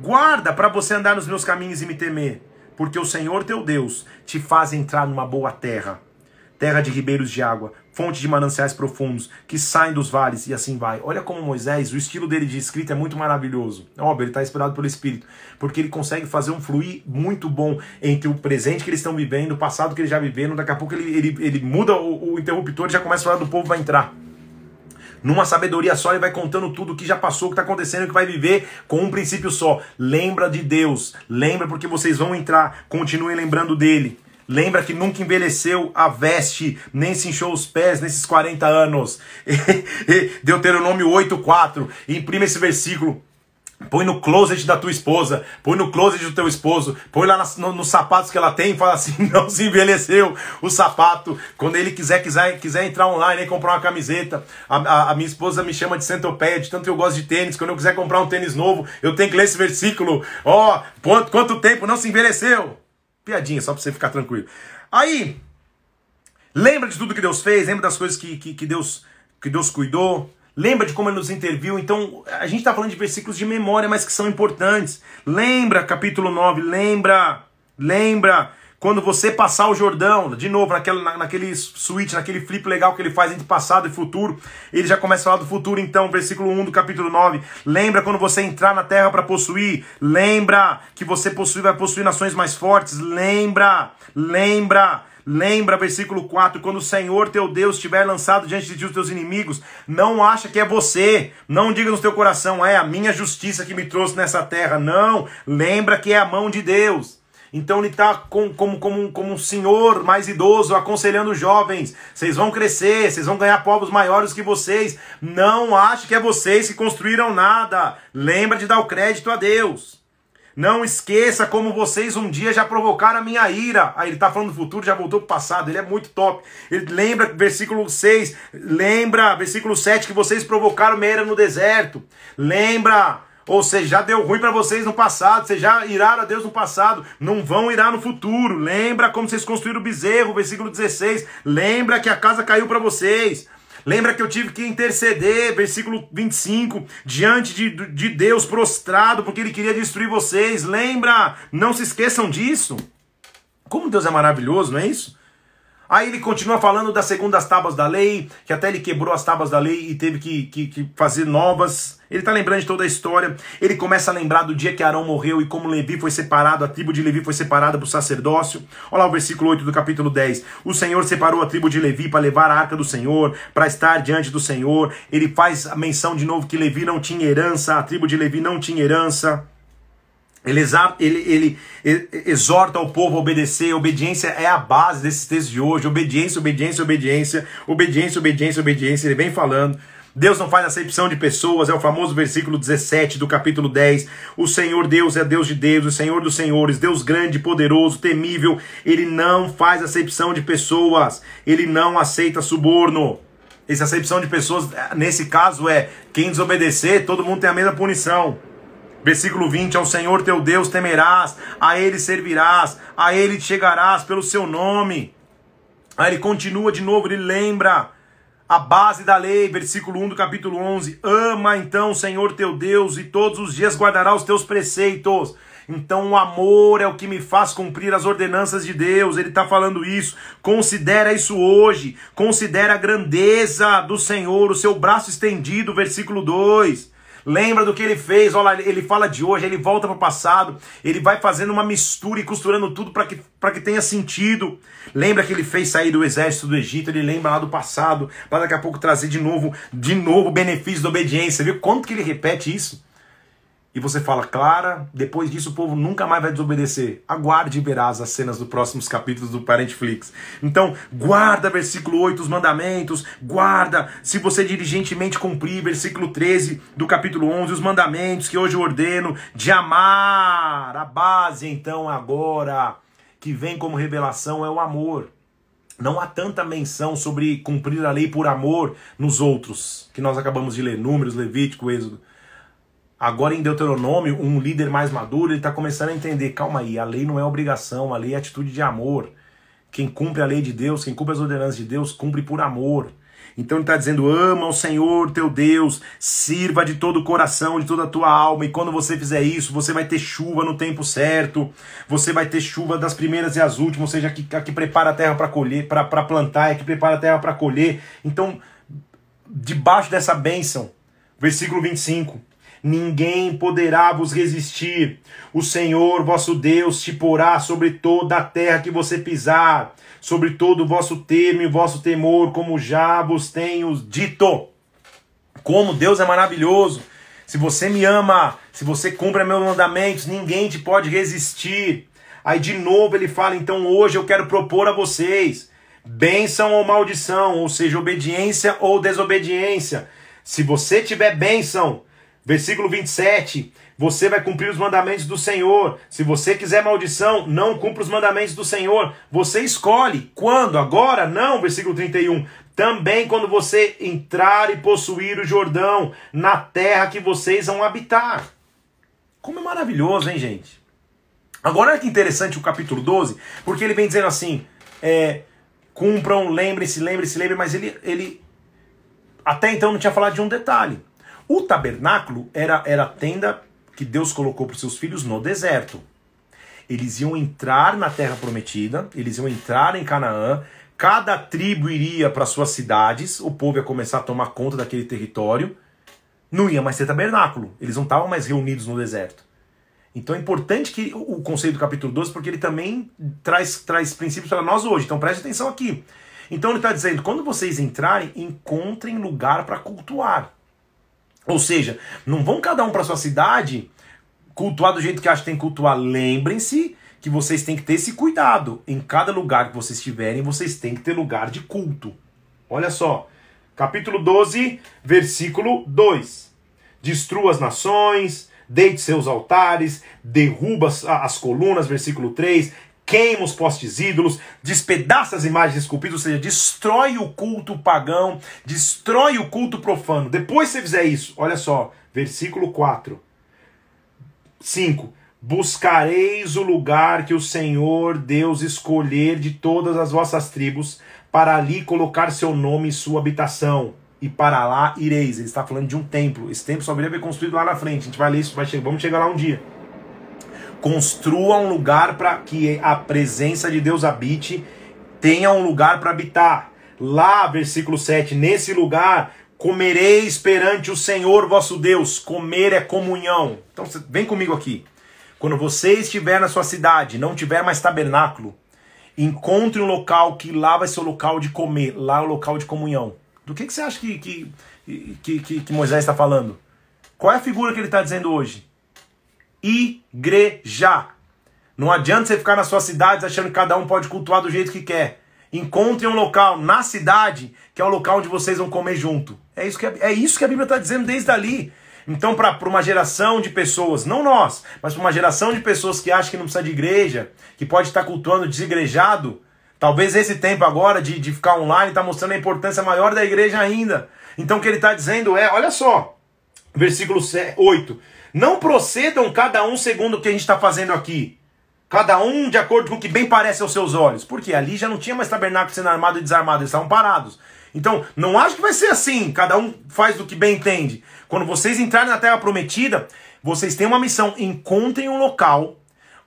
Guarda para você andar nos meus caminhos e me temer, porque o Senhor teu Deus te faz entrar numa boa terra, terra de ribeiros de água, fonte de mananciais profundos que saem dos vales e assim vai. Olha como Moisés, o estilo dele de escrita é muito maravilhoso. Óbvio, ele está inspirado pelo Espírito, porque ele consegue fazer um fluir muito bom entre o presente que eles estão vivendo, o passado que eles já viveram. Daqui a pouco ele, ele, ele muda o, o interruptor e já começa a falar do povo vai entrar. Numa sabedoria só, ele vai contando tudo o que já passou, o que está acontecendo, o que vai viver com um princípio só. Lembra de Deus, lembra porque vocês vão entrar, continuem lembrando dele. Lembra que nunca envelheceu a veste, nem se inchou os pés nesses 40 anos. Deuteronômio 8,4. Imprime esse versículo. Põe no closet da tua esposa, põe no closet do teu esposo, põe lá no, nos sapatos que ela tem e fala assim: não se envelheceu o sapato. Quando ele quiser, quiser, quiser entrar online e comprar uma camiseta, a, a, a, minha esposa me chama de centopeia, de tanto que eu gosto de tênis. Quando eu quiser comprar um tênis novo, eu tenho que ler esse versículo: ó, oh, quanto, quanto tempo não se envelheceu? Piadinha, só pra você ficar tranquilo. Aí, lembra de tudo que Deus fez, lembra das coisas que, que, que Deus, que Deus cuidou, lembra de como ele nos interviu. Então, a gente está falando de versículos de memória, mas que são importantes. Lembra, capítulo 9, lembra, lembra quando você passar o Jordão, de novo, naquele, naquele switch, naquele flip legal que ele faz entre passado e futuro, ele já começa a falar do futuro, então, versículo 1 do capítulo 9. Lembra quando você entrar na terra para possuir? Lembra que você possui, vai possuir nações mais fortes? Lembra, lembra. Lembra, versículo 4, quando o Senhor teu Deus estiver lançado diante de ti os teus inimigos, não acha que é você, não diga no teu coração, é a minha justiça que me trouxe nessa terra, não, lembra que é a mão de Deus. Então ele está com, como, como, como um senhor mais idoso aconselhando os jovens: vocês vão crescer, vocês vão ganhar povos maiores que vocês. Não ache que é vocês que construíram nada. Lembra de dar o crédito a Deus. Não esqueça como vocês um dia já provocaram a minha ira. Aí ele está falando do futuro, já voltou para o passado. Ele é muito top. Ele lembra, versículo 6, lembra, versículo 7, que vocês provocaram minha ira no deserto. Lembra, ou seja, já deu ruim para vocês no passado, vocês já iraram a Deus no passado, não vão irar no futuro. Lembra como vocês construíram o bezerro, versículo 16. Lembra que a casa caiu para vocês. Lembra que eu tive que interceder, versículo 25, diante de, de Deus prostrado, porque ele queria destruir vocês. Lembra? Não se esqueçam disso. Como Deus é maravilhoso, não é isso? Aí ele continua falando das segundas tábuas da lei, que até ele quebrou as tábuas da lei e teve que, que, que fazer novas. Ele está lembrando de toda a história. Ele começa a lembrar do dia que Arão morreu e como Levi foi separado, a tribo de Levi foi separada para o sacerdócio. Olha lá o versículo 8 do capítulo 10. O Senhor separou a tribo de Levi para levar a arca do Senhor, para estar diante do Senhor. Ele faz a menção de novo que Levi não tinha herança, a tribo de Levi não tinha herança. Ele, ele, ele, exorta o povo a obedecer. Obediência é a base desses textos de hoje. Obediência, obediência, obediência. Obediência, obediência, obediência. Ele vem falando. Deus não faz acepção de pessoas, é o famoso versículo 17 do capítulo 10. O Senhor Deus é Deus de Deus, o Senhor dos senhores, Deus grande, poderoso, temível. Ele não faz acepção de pessoas, ele não aceita suborno. Essa acepção de pessoas, nesse caso, é quem desobedecer, todo mundo tem a mesma punição. Versículo 20: Ao Senhor teu Deus temerás, a Ele servirás, a Ele chegarás pelo seu nome. Aí ele continua de novo, ele lembra a base da lei, versículo 1 do capítulo 11: Ama então o Senhor teu Deus e todos os dias guardará os teus preceitos. Então o amor é o que me faz cumprir as ordenanças de Deus. Ele está falando isso. Considera isso hoje. Considera a grandeza do Senhor, o seu braço estendido, versículo 2. Lembra do que ele fez, olha, ele fala de hoje, ele volta para o passado, ele vai fazendo uma mistura e costurando tudo para que, que tenha sentido. Lembra que ele fez sair do exército do Egito, ele lembra lá do passado, para daqui a pouco trazer de novo, de novo benefício da obediência. Viu quanto que ele repete isso? E você fala, Clara, depois disso o povo nunca mais vai desobedecer. Aguarde e verás as cenas dos próximos capítulos do Parentflix. Então, guarda versículo 8, os mandamentos, guarda, se você diligentemente cumprir, versículo 13 do capítulo 11, os mandamentos que hoje eu ordeno, de amar. A base, então, agora, que vem como revelação é o amor. Não há tanta menção sobre cumprir a lei por amor nos outros, que nós acabamos de ler, Números, Levítico, Êxodo. Agora em Deuteronômio, um líder mais maduro, ele está começando a entender, calma aí, a lei não é obrigação, a lei é atitude de amor. Quem cumpre a lei de Deus, quem cumpre as ordenanças de Deus, cumpre por amor. Então ele está dizendo: ama o Senhor teu Deus, sirva de todo o coração, de toda a tua alma, e quando você fizer isso, você vai ter chuva no tempo certo, você vai ter chuva das primeiras e as últimas, ou seja, a que, a que prepara a terra para colher, para plantar, a que prepara a terra para colher. Então, debaixo dessa bênção, versículo 25 ninguém poderá vos resistir. O Senhor vosso Deus te porá sobre toda a terra que você pisar, sobre todo o vosso termo e vosso temor, como já vos tenho dito. Como Deus é maravilhoso. Se você me ama, se você cumpre meus mandamentos, ninguém te pode resistir. Aí de novo ele fala: então hoje eu quero propor a vocês bênção ou maldição, ou seja, obediência ou desobediência. Se você tiver bênção, Versículo 27. Você vai cumprir os mandamentos do Senhor. Se você quiser maldição, não cumpra os mandamentos do Senhor. Você escolhe. Quando? Agora? Não. Versículo 31. Também quando você entrar e possuir o Jordão, na terra que vocês vão habitar. Como é maravilhoso, hein, gente? Agora olha que interessante o capítulo 12, porque ele vem dizendo assim: é, cumpram, lembrem-se, lembrem-se, lembrem, mas ele, ele até então não tinha falado de um detalhe. O tabernáculo era, era a tenda que Deus colocou para os seus filhos no deserto. Eles iam entrar na terra prometida, eles iam entrar em Canaã, cada tribo iria para suas cidades, o povo ia começar a tomar conta daquele território, não ia mais ter tabernáculo, eles não estavam mais reunidos no deserto. Então é importante que o conceito do capítulo 12, porque ele também traz, traz princípios para nós hoje, então preste atenção aqui. Então ele está dizendo: quando vocês entrarem, encontrem lugar para cultuar. Ou seja, não vão cada um para sua cidade cultuar do jeito que acha que tem que cultuar. Lembrem-se que vocês têm que ter esse cuidado. Em cada lugar que vocês estiverem, vocês têm que ter lugar de culto. Olha só, capítulo 12, versículo 2. Destrua as nações, deite seus altares, derruba as colunas, versículo 3, queima os postes ídolos, despedaça as imagens esculpidas, ou seja, destrói o culto pagão, destrói o culto profano. Depois você fizer isso, olha só, versículo 4. 5. Buscareis o lugar que o Senhor Deus escolher de todas as vossas tribos, para ali colocar seu nome e sua habitação. E para lá ireis. Ele está falando de um templo. Esse templo só viria ser construído lá na frente. A gente vai ler isso, vai chegar, vamos chegar lá um dia. Construa um lugar para que a presença de Deus habite, tenha um lugar para habitar. Lá, versículo 7, nesse lugar comereis perante o Senhor vosso Deus. Comer é comunhão. Então vem comigo aqui. Quando você estiver na sua cidade, não tiver mais tabernáculo, encontre um local que lá vai ser o local de comer, lá é o local de comunhão. Do que, que você acha que, que, que, que, que Moisés está falando? Qual é a figura que ele está dizendo hoje? Igreja. Não adianta você ficar nas suas cidades achando que cada um pode cultuar do jeito que quer. Encontre um local na cidade que é o local onde vocês vão comer junto. É isso que a, é isso que a Bíblia está dizendo desde ali. Então, para uma geração de pessoas, não nós, mas para uma geração de pessoas que acham que não precisa de igreja, que pode estar cultuando desigrejado, talvez esse tempo agora de, de ficar online está mostrando a importância maior da igreja ainda. Então, o que ele está dizendo é: olha só, versículo 8: não procedam cada um segundo o que a gente está fazendo aqui. Cada um de acordo com o que bem parece aos seus olhos. Porque ali já não tinha mais tabernáculo sendo armado e desarmado, eles estavam parados. Então, não acho que vai ser assim. Cada um faz do que bem entende. Quando vocês entrarem na terra prometida, vocês têm uma missão. Encontrem um local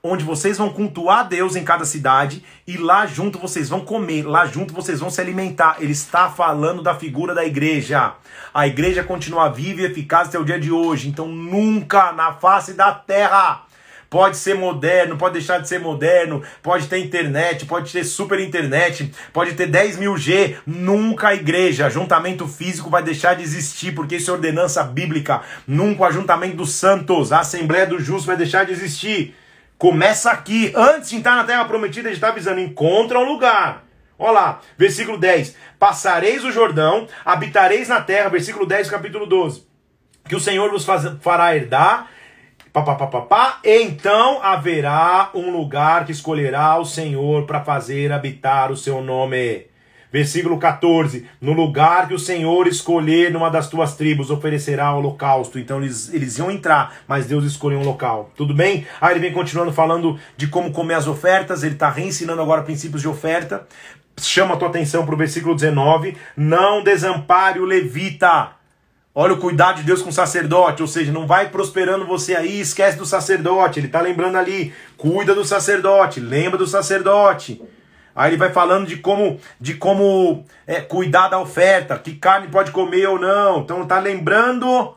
onde vocês vão cultuar Deus em cada cidade e lá junto vocês vão comer, lá junto vocês vão se alimentar. Ele está falando da figura da igreja. A igreja continua viva e eficaz até o dia de hoje. Então nunca na face da terra pode ser moderno, pode deixar de ser moderno, pode ter internet, pode ter super internet, pode ter 10 mil G. Nunca a igreja, ajuntamento físico vai deixar de existir, porque isso é ordenança bíblica. Nunca o ajuntamento dos santos, a Assembleia dos Justos vai deixar de existir. Começa aqui, antes de entrar na terra prometida, ele está avisando: encontra um lugar. Olha lá, versículo 10: Passareis o Jordão, habitareis na terra, versículo 10, capítulo 12. Que o Senhor vos faz, fará herdar, papapá, então haverá um lugar que escolherá o Senhor para fazer habitar o seu nome. Versículo 14: No lugar que o Senhor escolher numa das tuas tribos, oferecerá holocausto. Então eles, eles iam entrar, mas Deus escolheu um local. Tudo bem? Aí ele vem continuando falando de como comer as ofertas. Ele está reensinando agora princípios de oferta. Chama a tua atenção para o versículo 19: Não desampare o levita. Olha o cuidado de Deus com o sacerdote, ou seja, não vai prosperando você aí, esquece do sacerdote. Ele está lembrando ali, cuida do sacerdote, lembra do sacerdote. Aí ele vai falando de como, de como é, cuidar da oferta, que carne pode comer ou não. Então tá lembrando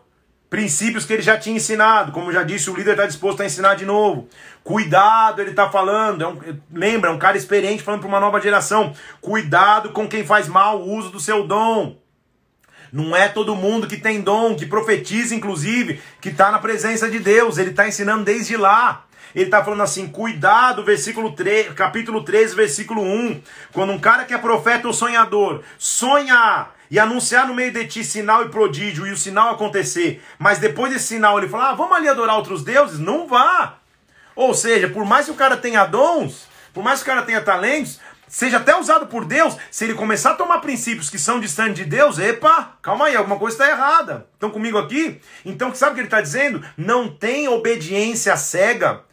princípios que ele já tinha ensinado. Como já disse, o líder está disposto a ensinar de novo. Cuidado, ele está falando. É um, lembra, é um cara experiente falando para uma nova geração. Cuidado com quem faz mal o uso do seu dom. Não é todo mundo que tem dom, que profetiza, inclusive, que está na presença de Deus. Ele está ensinando desde lá. Ele está falando assim: cuidado, versículo 3, capítulo 13, versículo 1. Quando um cara que é profeta ou sonhador sonha e anunciar no meio de ti sinal e prodígio e o sinal acontecer, mas depois desse sinal ele fala: ah, vamos ali adorar outros deuses? Não vá. Ou seja, por mais que o cara tenha dons, por mais que o cara tenha talentos, seja até usado por Deus, se ele começar a tomar princípios que são distantes de Deus, epa, calma aí, alguma coisa está errada. Estão comigo aqui? Então, sabe o que ele está dizendo? Não tem obediência cega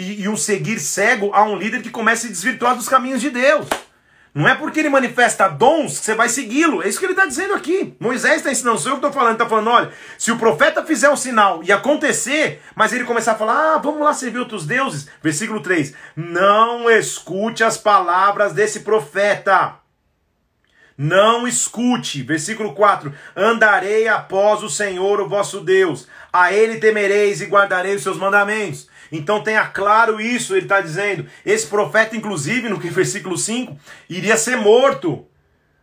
e, e um seguir cego a um líder que começa a se desvirtuar dos caminhos de Deus. Não é porque ele manifesta dons que você vai segui-lo. É isso que ele está dizendo aqui. Moisés está ensinando, sou eu que estou falando. Está falando, olha, se o profeta fizer um sinal e acontecer, mas ele começar a falar, ah, vamos lá servir outros deuses. Versículo 3: Não escute as palavras desse profeta. Não escute. Versículo 4: Andarei após o Senhor, o vosso Deus. A ele temereis e guardarei os seus mandamentos. Então tenha claro isso, ele está dizendo. Esse profeta, inclusive, no versículo 5, iria ser morto.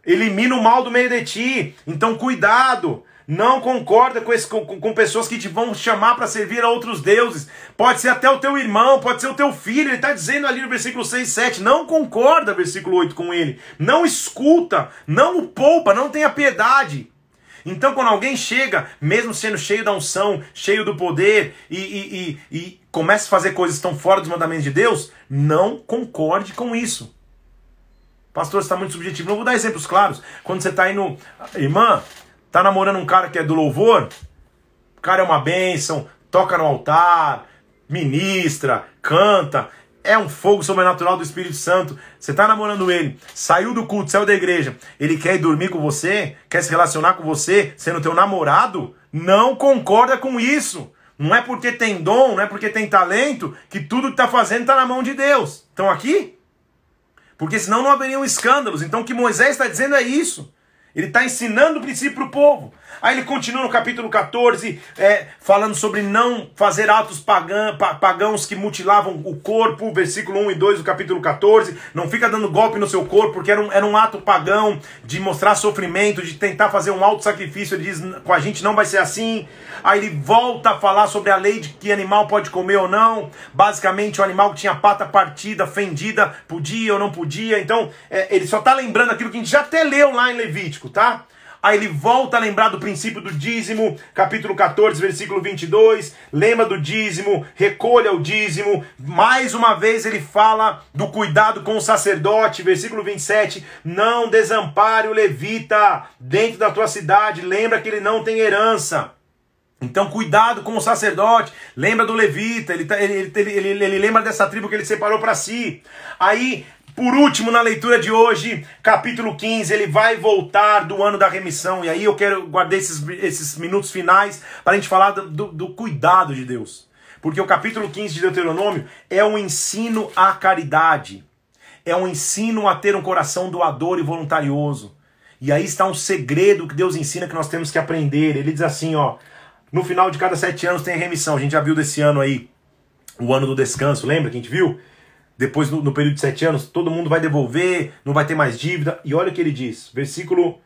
Elimina o mal do meio de ti. Então cuidado. Não concorda com, esse, com, com pessoas que te vão chamar para servir a outros deuses. Pode ser até o teu irmão, pode ser o teu filho. Ele está dizendo ali no versículo 6, 7. Não concorda, versículo 8, com ele. Não escuta, não o poupa, não tenha piedade. Então, quando alguém chega, mesmo sendo cheio da unção, cheio do poder, e, e, e, e começa a fazer coisas que estão fora dos mandamentos de Deus, não concorde com isso. Pastor, você está muito subjetivo. Não vou dar exemplos claros. Quando você está no. Irmã, tá namorando um cara que é do louvor, o cara é uma bênção, toca no altar, ministra, canta, é um fogo sobrenatural do Espírito Santo. Você está namorando ele, saiu do culto, saiu da igreja, ele quer ir dormir com você, quer se relacionar com você, sendo teu namorado, não concorda com isso. Não é porque tem dom, não é porque tem talento, que tudo que está fazendo está na mão de Deus. Estão aqui? Porque senão não haveriam escândalos. Então o que Moisés está dizendo é isso. Ele está ensinando o princípio para o povo. Aí ele continua no capítulo 14, é, falando sobre não fazer atos pagã, pagãos que mutilavam o corpo, versículo 1 e 2 do capítulo 14. Não fica dando golpe no seu corpo, porque era um, era um ato pagão de mostrar sofrimento, de tentar fazer um alto sacrifício. Ele diz: com a gente não vai ser assim. Aí ele volta a falar sobre a lei de que animal pode comer ou não. Basicamente, o animal que tinha pata partida, fendida, podia ou não podia. Então, é, ele só está lembrando aquilo que a gente já até leu lá em Levítico, tá? Aí ele volta a lembrar do princípio do dízimo, capítulo 14, versículo 22. Lembra do dízimo, recolha o dízimo. Mais uma vez ele fala do cuidado com o sacerdote, versículo 27. Não desampare o levita dentro da tua cidade. Lembra que ele não tem herança. Então, cuidado com o sacerdote. Lembra do levita, ele, tá, ele, ele, ele, lembra dessa tribo que ele separou para si. Aí, por último, na leitura de hoje, capítulo 15, ele vai voltar do ano da remissão. E aí eu quero guardar esses, esses minutos finais para a gente falar do, do, do cuidado de Deus. Porque o capítulo 15 de Deuteronômio é um ensino à caridade. É um ensino a ter um coração doador e voluntarioso. E aí está um segredo que Deus ensina que nós temos que aprender. Ele diz assim, ó, no final de cada sete anos tem remissão. A gente já viu desse ano aí o ano do descanso, lembra que a gente viu? Depois, no, no período de sete anos, todo mundo vai devolver, não vai ter mais dívida. E olha o que ele diz, versículo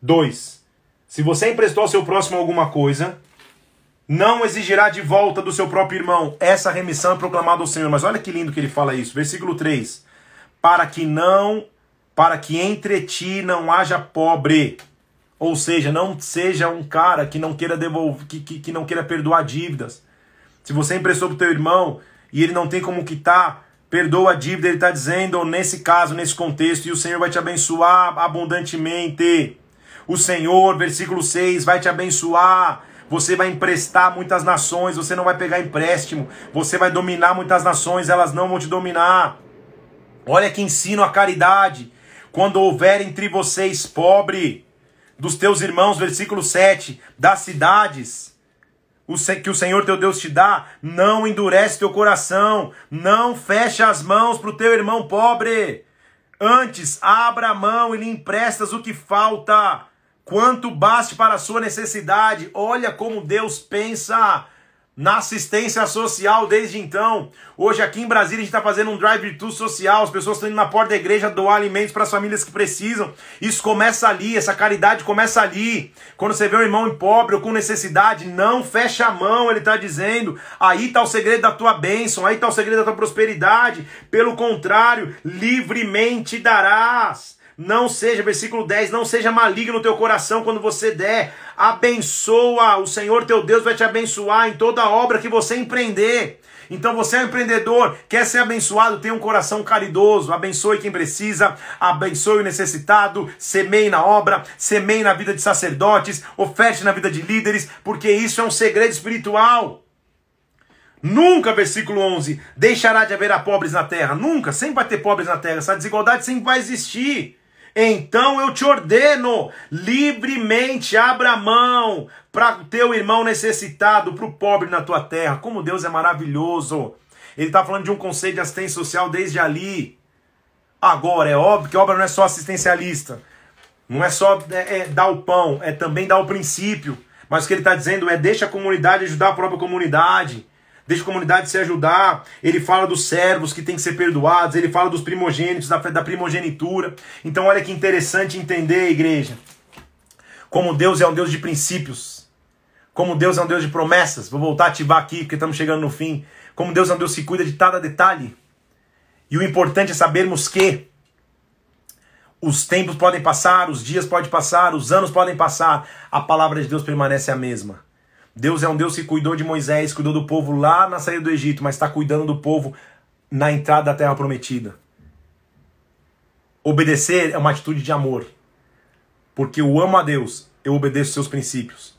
2. Se você emprestou ao seu próximo alguma coisa, não exigirá de volta do seu próprio irmão. Essa remissão é proclamada ao Senhor. Mas olha que lindo que ele fala isso. Versículo 3. Para que não, para que entre ti não haja pobre. Ou seja, não seja um cara que não queira devolver, que, que, que não queira perdoar dívidas. Se você emprestou para o teu irmão e ele não tem como quitar, perdoa a dívida, ele está dizendo, nesse caso, nesse contexto, e o Senhor vai te abençoar abundantemente. O Senhor, versículo 6, vai te abençoar. Você vai emprestar muitas nações, você não vai pegar empréstimo. Você vai dominar muitas nações, elas não vão te dominar. Olha que ensino a caridade. Quando houver entre vocês pobre, dos teus irmãos, versículo 7, das cidades, que o Senhor teu Deus te dá, não endurece teu coração, não fecha as mãos para o teu irmão pobre. Antes, abra a mão e lhe emprestas o que falta, quanto baste para a sua necessidade. Olha como Deus pensa na assistência social desde então. Hoje aqui em Brasília a gente está fazendo um drive-thru social, as pessoas estão indo na porta da igreja doar alimentos para as famílias que precisam. Isso começa ali, essa caridade começa ali. Quando você vê um irmão pobre ou com necessidade, não fecha a mão, ele está dizendo. Aí está o segredo da tua bênção, aí está o segredo da tua prosperidade. Pelo contrário, livremente darás. Não seja, versículo 10, não seja maligno no teu coração quando você der. Abençoa, o Senhor teu Deus vai te abençoar em toda obra que você empreender. Então você é um empreendedor, quer ser abençoado, tem um coração caridoso, abençoe quem precisa, abençoe o necessitado, semeie na obra, semeie na vida de sacerdotes, oferte na vida de líderes, porque isso é um segredo espiritual. Nunca, versículo 11, deixará de haver pobres na terra. Nunca, sempre vai ter pobres na terra. Essa desigualdade sempre vai existir. Então eu te ordeno, livremente abra mão para o teu irmão necessitado, para o pobre na tua terra. Como Deus é maravilhoso. Ele está falando de um conceito de assistência social desde ali. Agora, é óbvio que obra não é só assistencialista. Não é só é, é, dar o pão, é também dar o princípio. Mas o que ele está dizendo é deixa a comunidade ajudar a própria comunidade. Deixa a comunidade se ajudar. Ele fala dos servos que têm que ser perdoados. Ele fala dos primogênitos, da, da primogenitura. Então, olha que interessante entender, igreja. Como Deus é um Deus de princípios. Como Deus é um Deus de promessas. Vou voltar a ativar aqui, porque estamos chegando no fim. Como Deus é um Deus que cuida de cada detalhe. E o importante é sabermos que os tempos podem passar, os dias podem passar, os anos podem passar, a palavra de Deus permanece a mesma. Deus é um Deus que cuidou de Moisés, cuidou do povo lá na saída do Egito, mas está cuidando do povo na entrada da terra prometida. Obedecer é uma atitude de amor. Porque eu amo a Deus, eu obedeço seus princípios.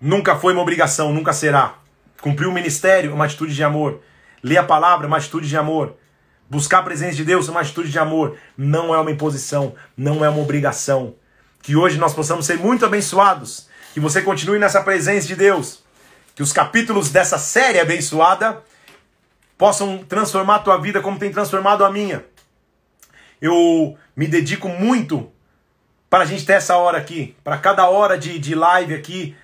Nunca foi uma obrigação, nunca será. Cumprir o ministério é uma atitude de amor. Ler a palavra é uma atitude de amor. Buscar a presença de Deus é uma atitude de amor. Não é uma imposição, não é uma obrigação. Que hoje nós possamos ser muito abençoados que você continue nessa presença de Deus. Que os capítulos dessa série abençoada possam transformar a tua vida como tem transformado a minha. Eu me dedico muito para a gente ter essa hora aqui. Para cada hora de, de live aqui,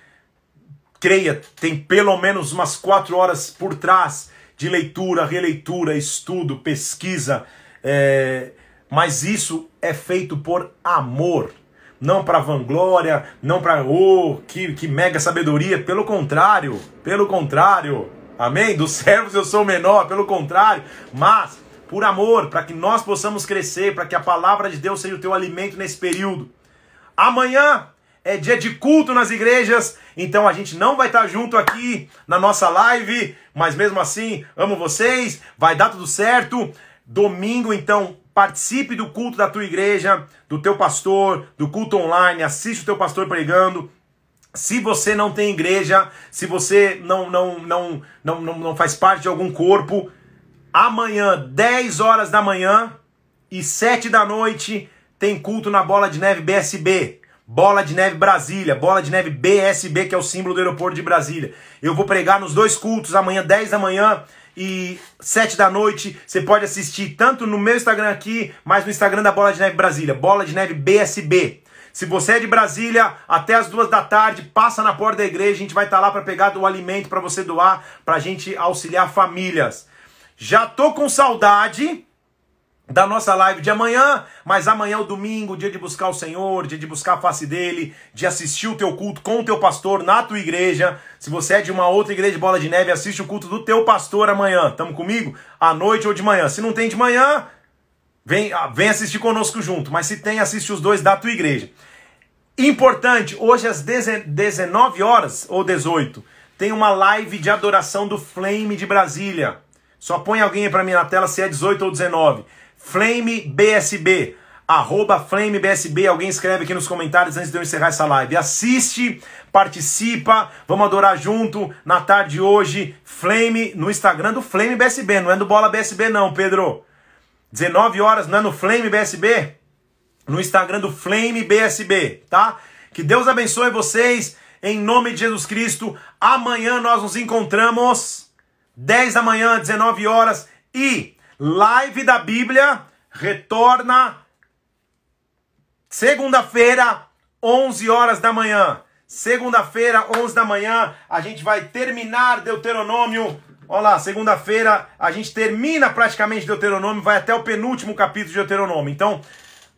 creia, tem pelo menos umas quatro horas por trás de leitura, releitura, estudo, pesquisa. É... Mas isso é feito por amor não para vanglória, não para oh, que, que mega sabedoria, pelo contrário, pelo contrário. Amém? Dos servos eu sou menor, pelo contrário, mas por amor, para que nós possamos crescer, para que a palavra de Deus seja o teu alimento nesse período. Amanhã é dia de culto nas igrejas, então a gente não vai estar junto aqui na nossa live, mas mesmo assim, amo vocês, vai dar tudo certo. Domingo, então, participe do culto da tua igreja, do teu pastor, do culto online, assiste o teu pastor pregando. Se você não tem igreja, se você não, não, não, não, não, não faz parte de algum corpo, amanhã, 10 horas da manhã e 7 da noite, tem culto na Bola de Neve BSB. Bola de Neve Brasília, Bola de Neve BSB, que é o símbolo do aeroporto de Brasília. Eu vou pregar nos dois cultos, amanhã 10 da manhã e 7 da noite. Você pode assistir tanto no meu Instagram aqui, mas no Instagram da Bola de Neve Brasília, Bola de Neve BSB. Se você é de Brasília, até as duas da tarde, passa na porta da igreja, a gente vai estar tá lá para pegar o alimento para você doar, para a gente auxiliar famílias. Já tô com saudade da nossa live de amanhã, mas amanhã é o domingo, dia de buscar o Senhor, dia de buscar a face dele, de assistir o teu culto com o teu pastor na tua igreja. Se você é de uma outra igreja de Bola de Neve, assiste o culto do teu pastor amanhã. Tamo comigo? À noite ou de manhã. Se não tem de manhã, vem, ah, vem assistir conosco junto, mas se tem, assiste os dois da tua igreja. Importante, hoje às 19 horas ou 18, tem uma live de adoração do Flame de Brasília. Só põe alguém para mim na tela se é 18 ou 19. Flame BSB, arroba Flame BSB, alguém escreve aqui nos comentários antes de eu encerrar essa live. Assiste, participa, vamos adorar junto na tarde de hoje. Flame no Instagram do Flame BSB, não é do Bola BSB não, Pedro. 19 horas, não é no Flame BSB? No Instagram do Flame BSB, tá? Que Deus abençoe vocês, em nome de Jesus Cristo. Amanhã nós nos encontramos, 10 da manhã, 19 horas, e Live da Bíblia retorna segunda-feira, 11 horas da manhã. Segunda-feira, 11 da manhã, a gente vai terminar Deuteronômio. Olha lá, segunda-feira a gente termina praticamente Deuteronômio, vai até o penúltimo capítulo de Deuteronômio. Então,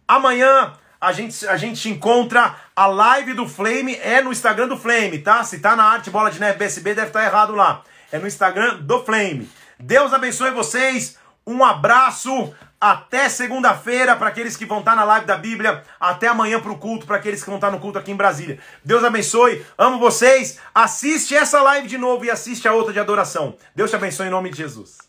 amanhã a gente, a gente encontra a live do Flame, é no Instagram do Flame, tá? Se tá na arte Bola de Neve BSB, deve estar tá errado lá. É no Instagram do Flame. Deus abençoe vocês. Um abraço, até segunda-feira para aqueles que vão estar tá na live da Bíblia, até amanhã para o culto, para aqueles que vão estar tá no culto aqui em Brasília. Deus abençoe, amo vocês. Assiste essa live de novo e assiste a outra de adoração. Deus te abençoe em nome de Jesus.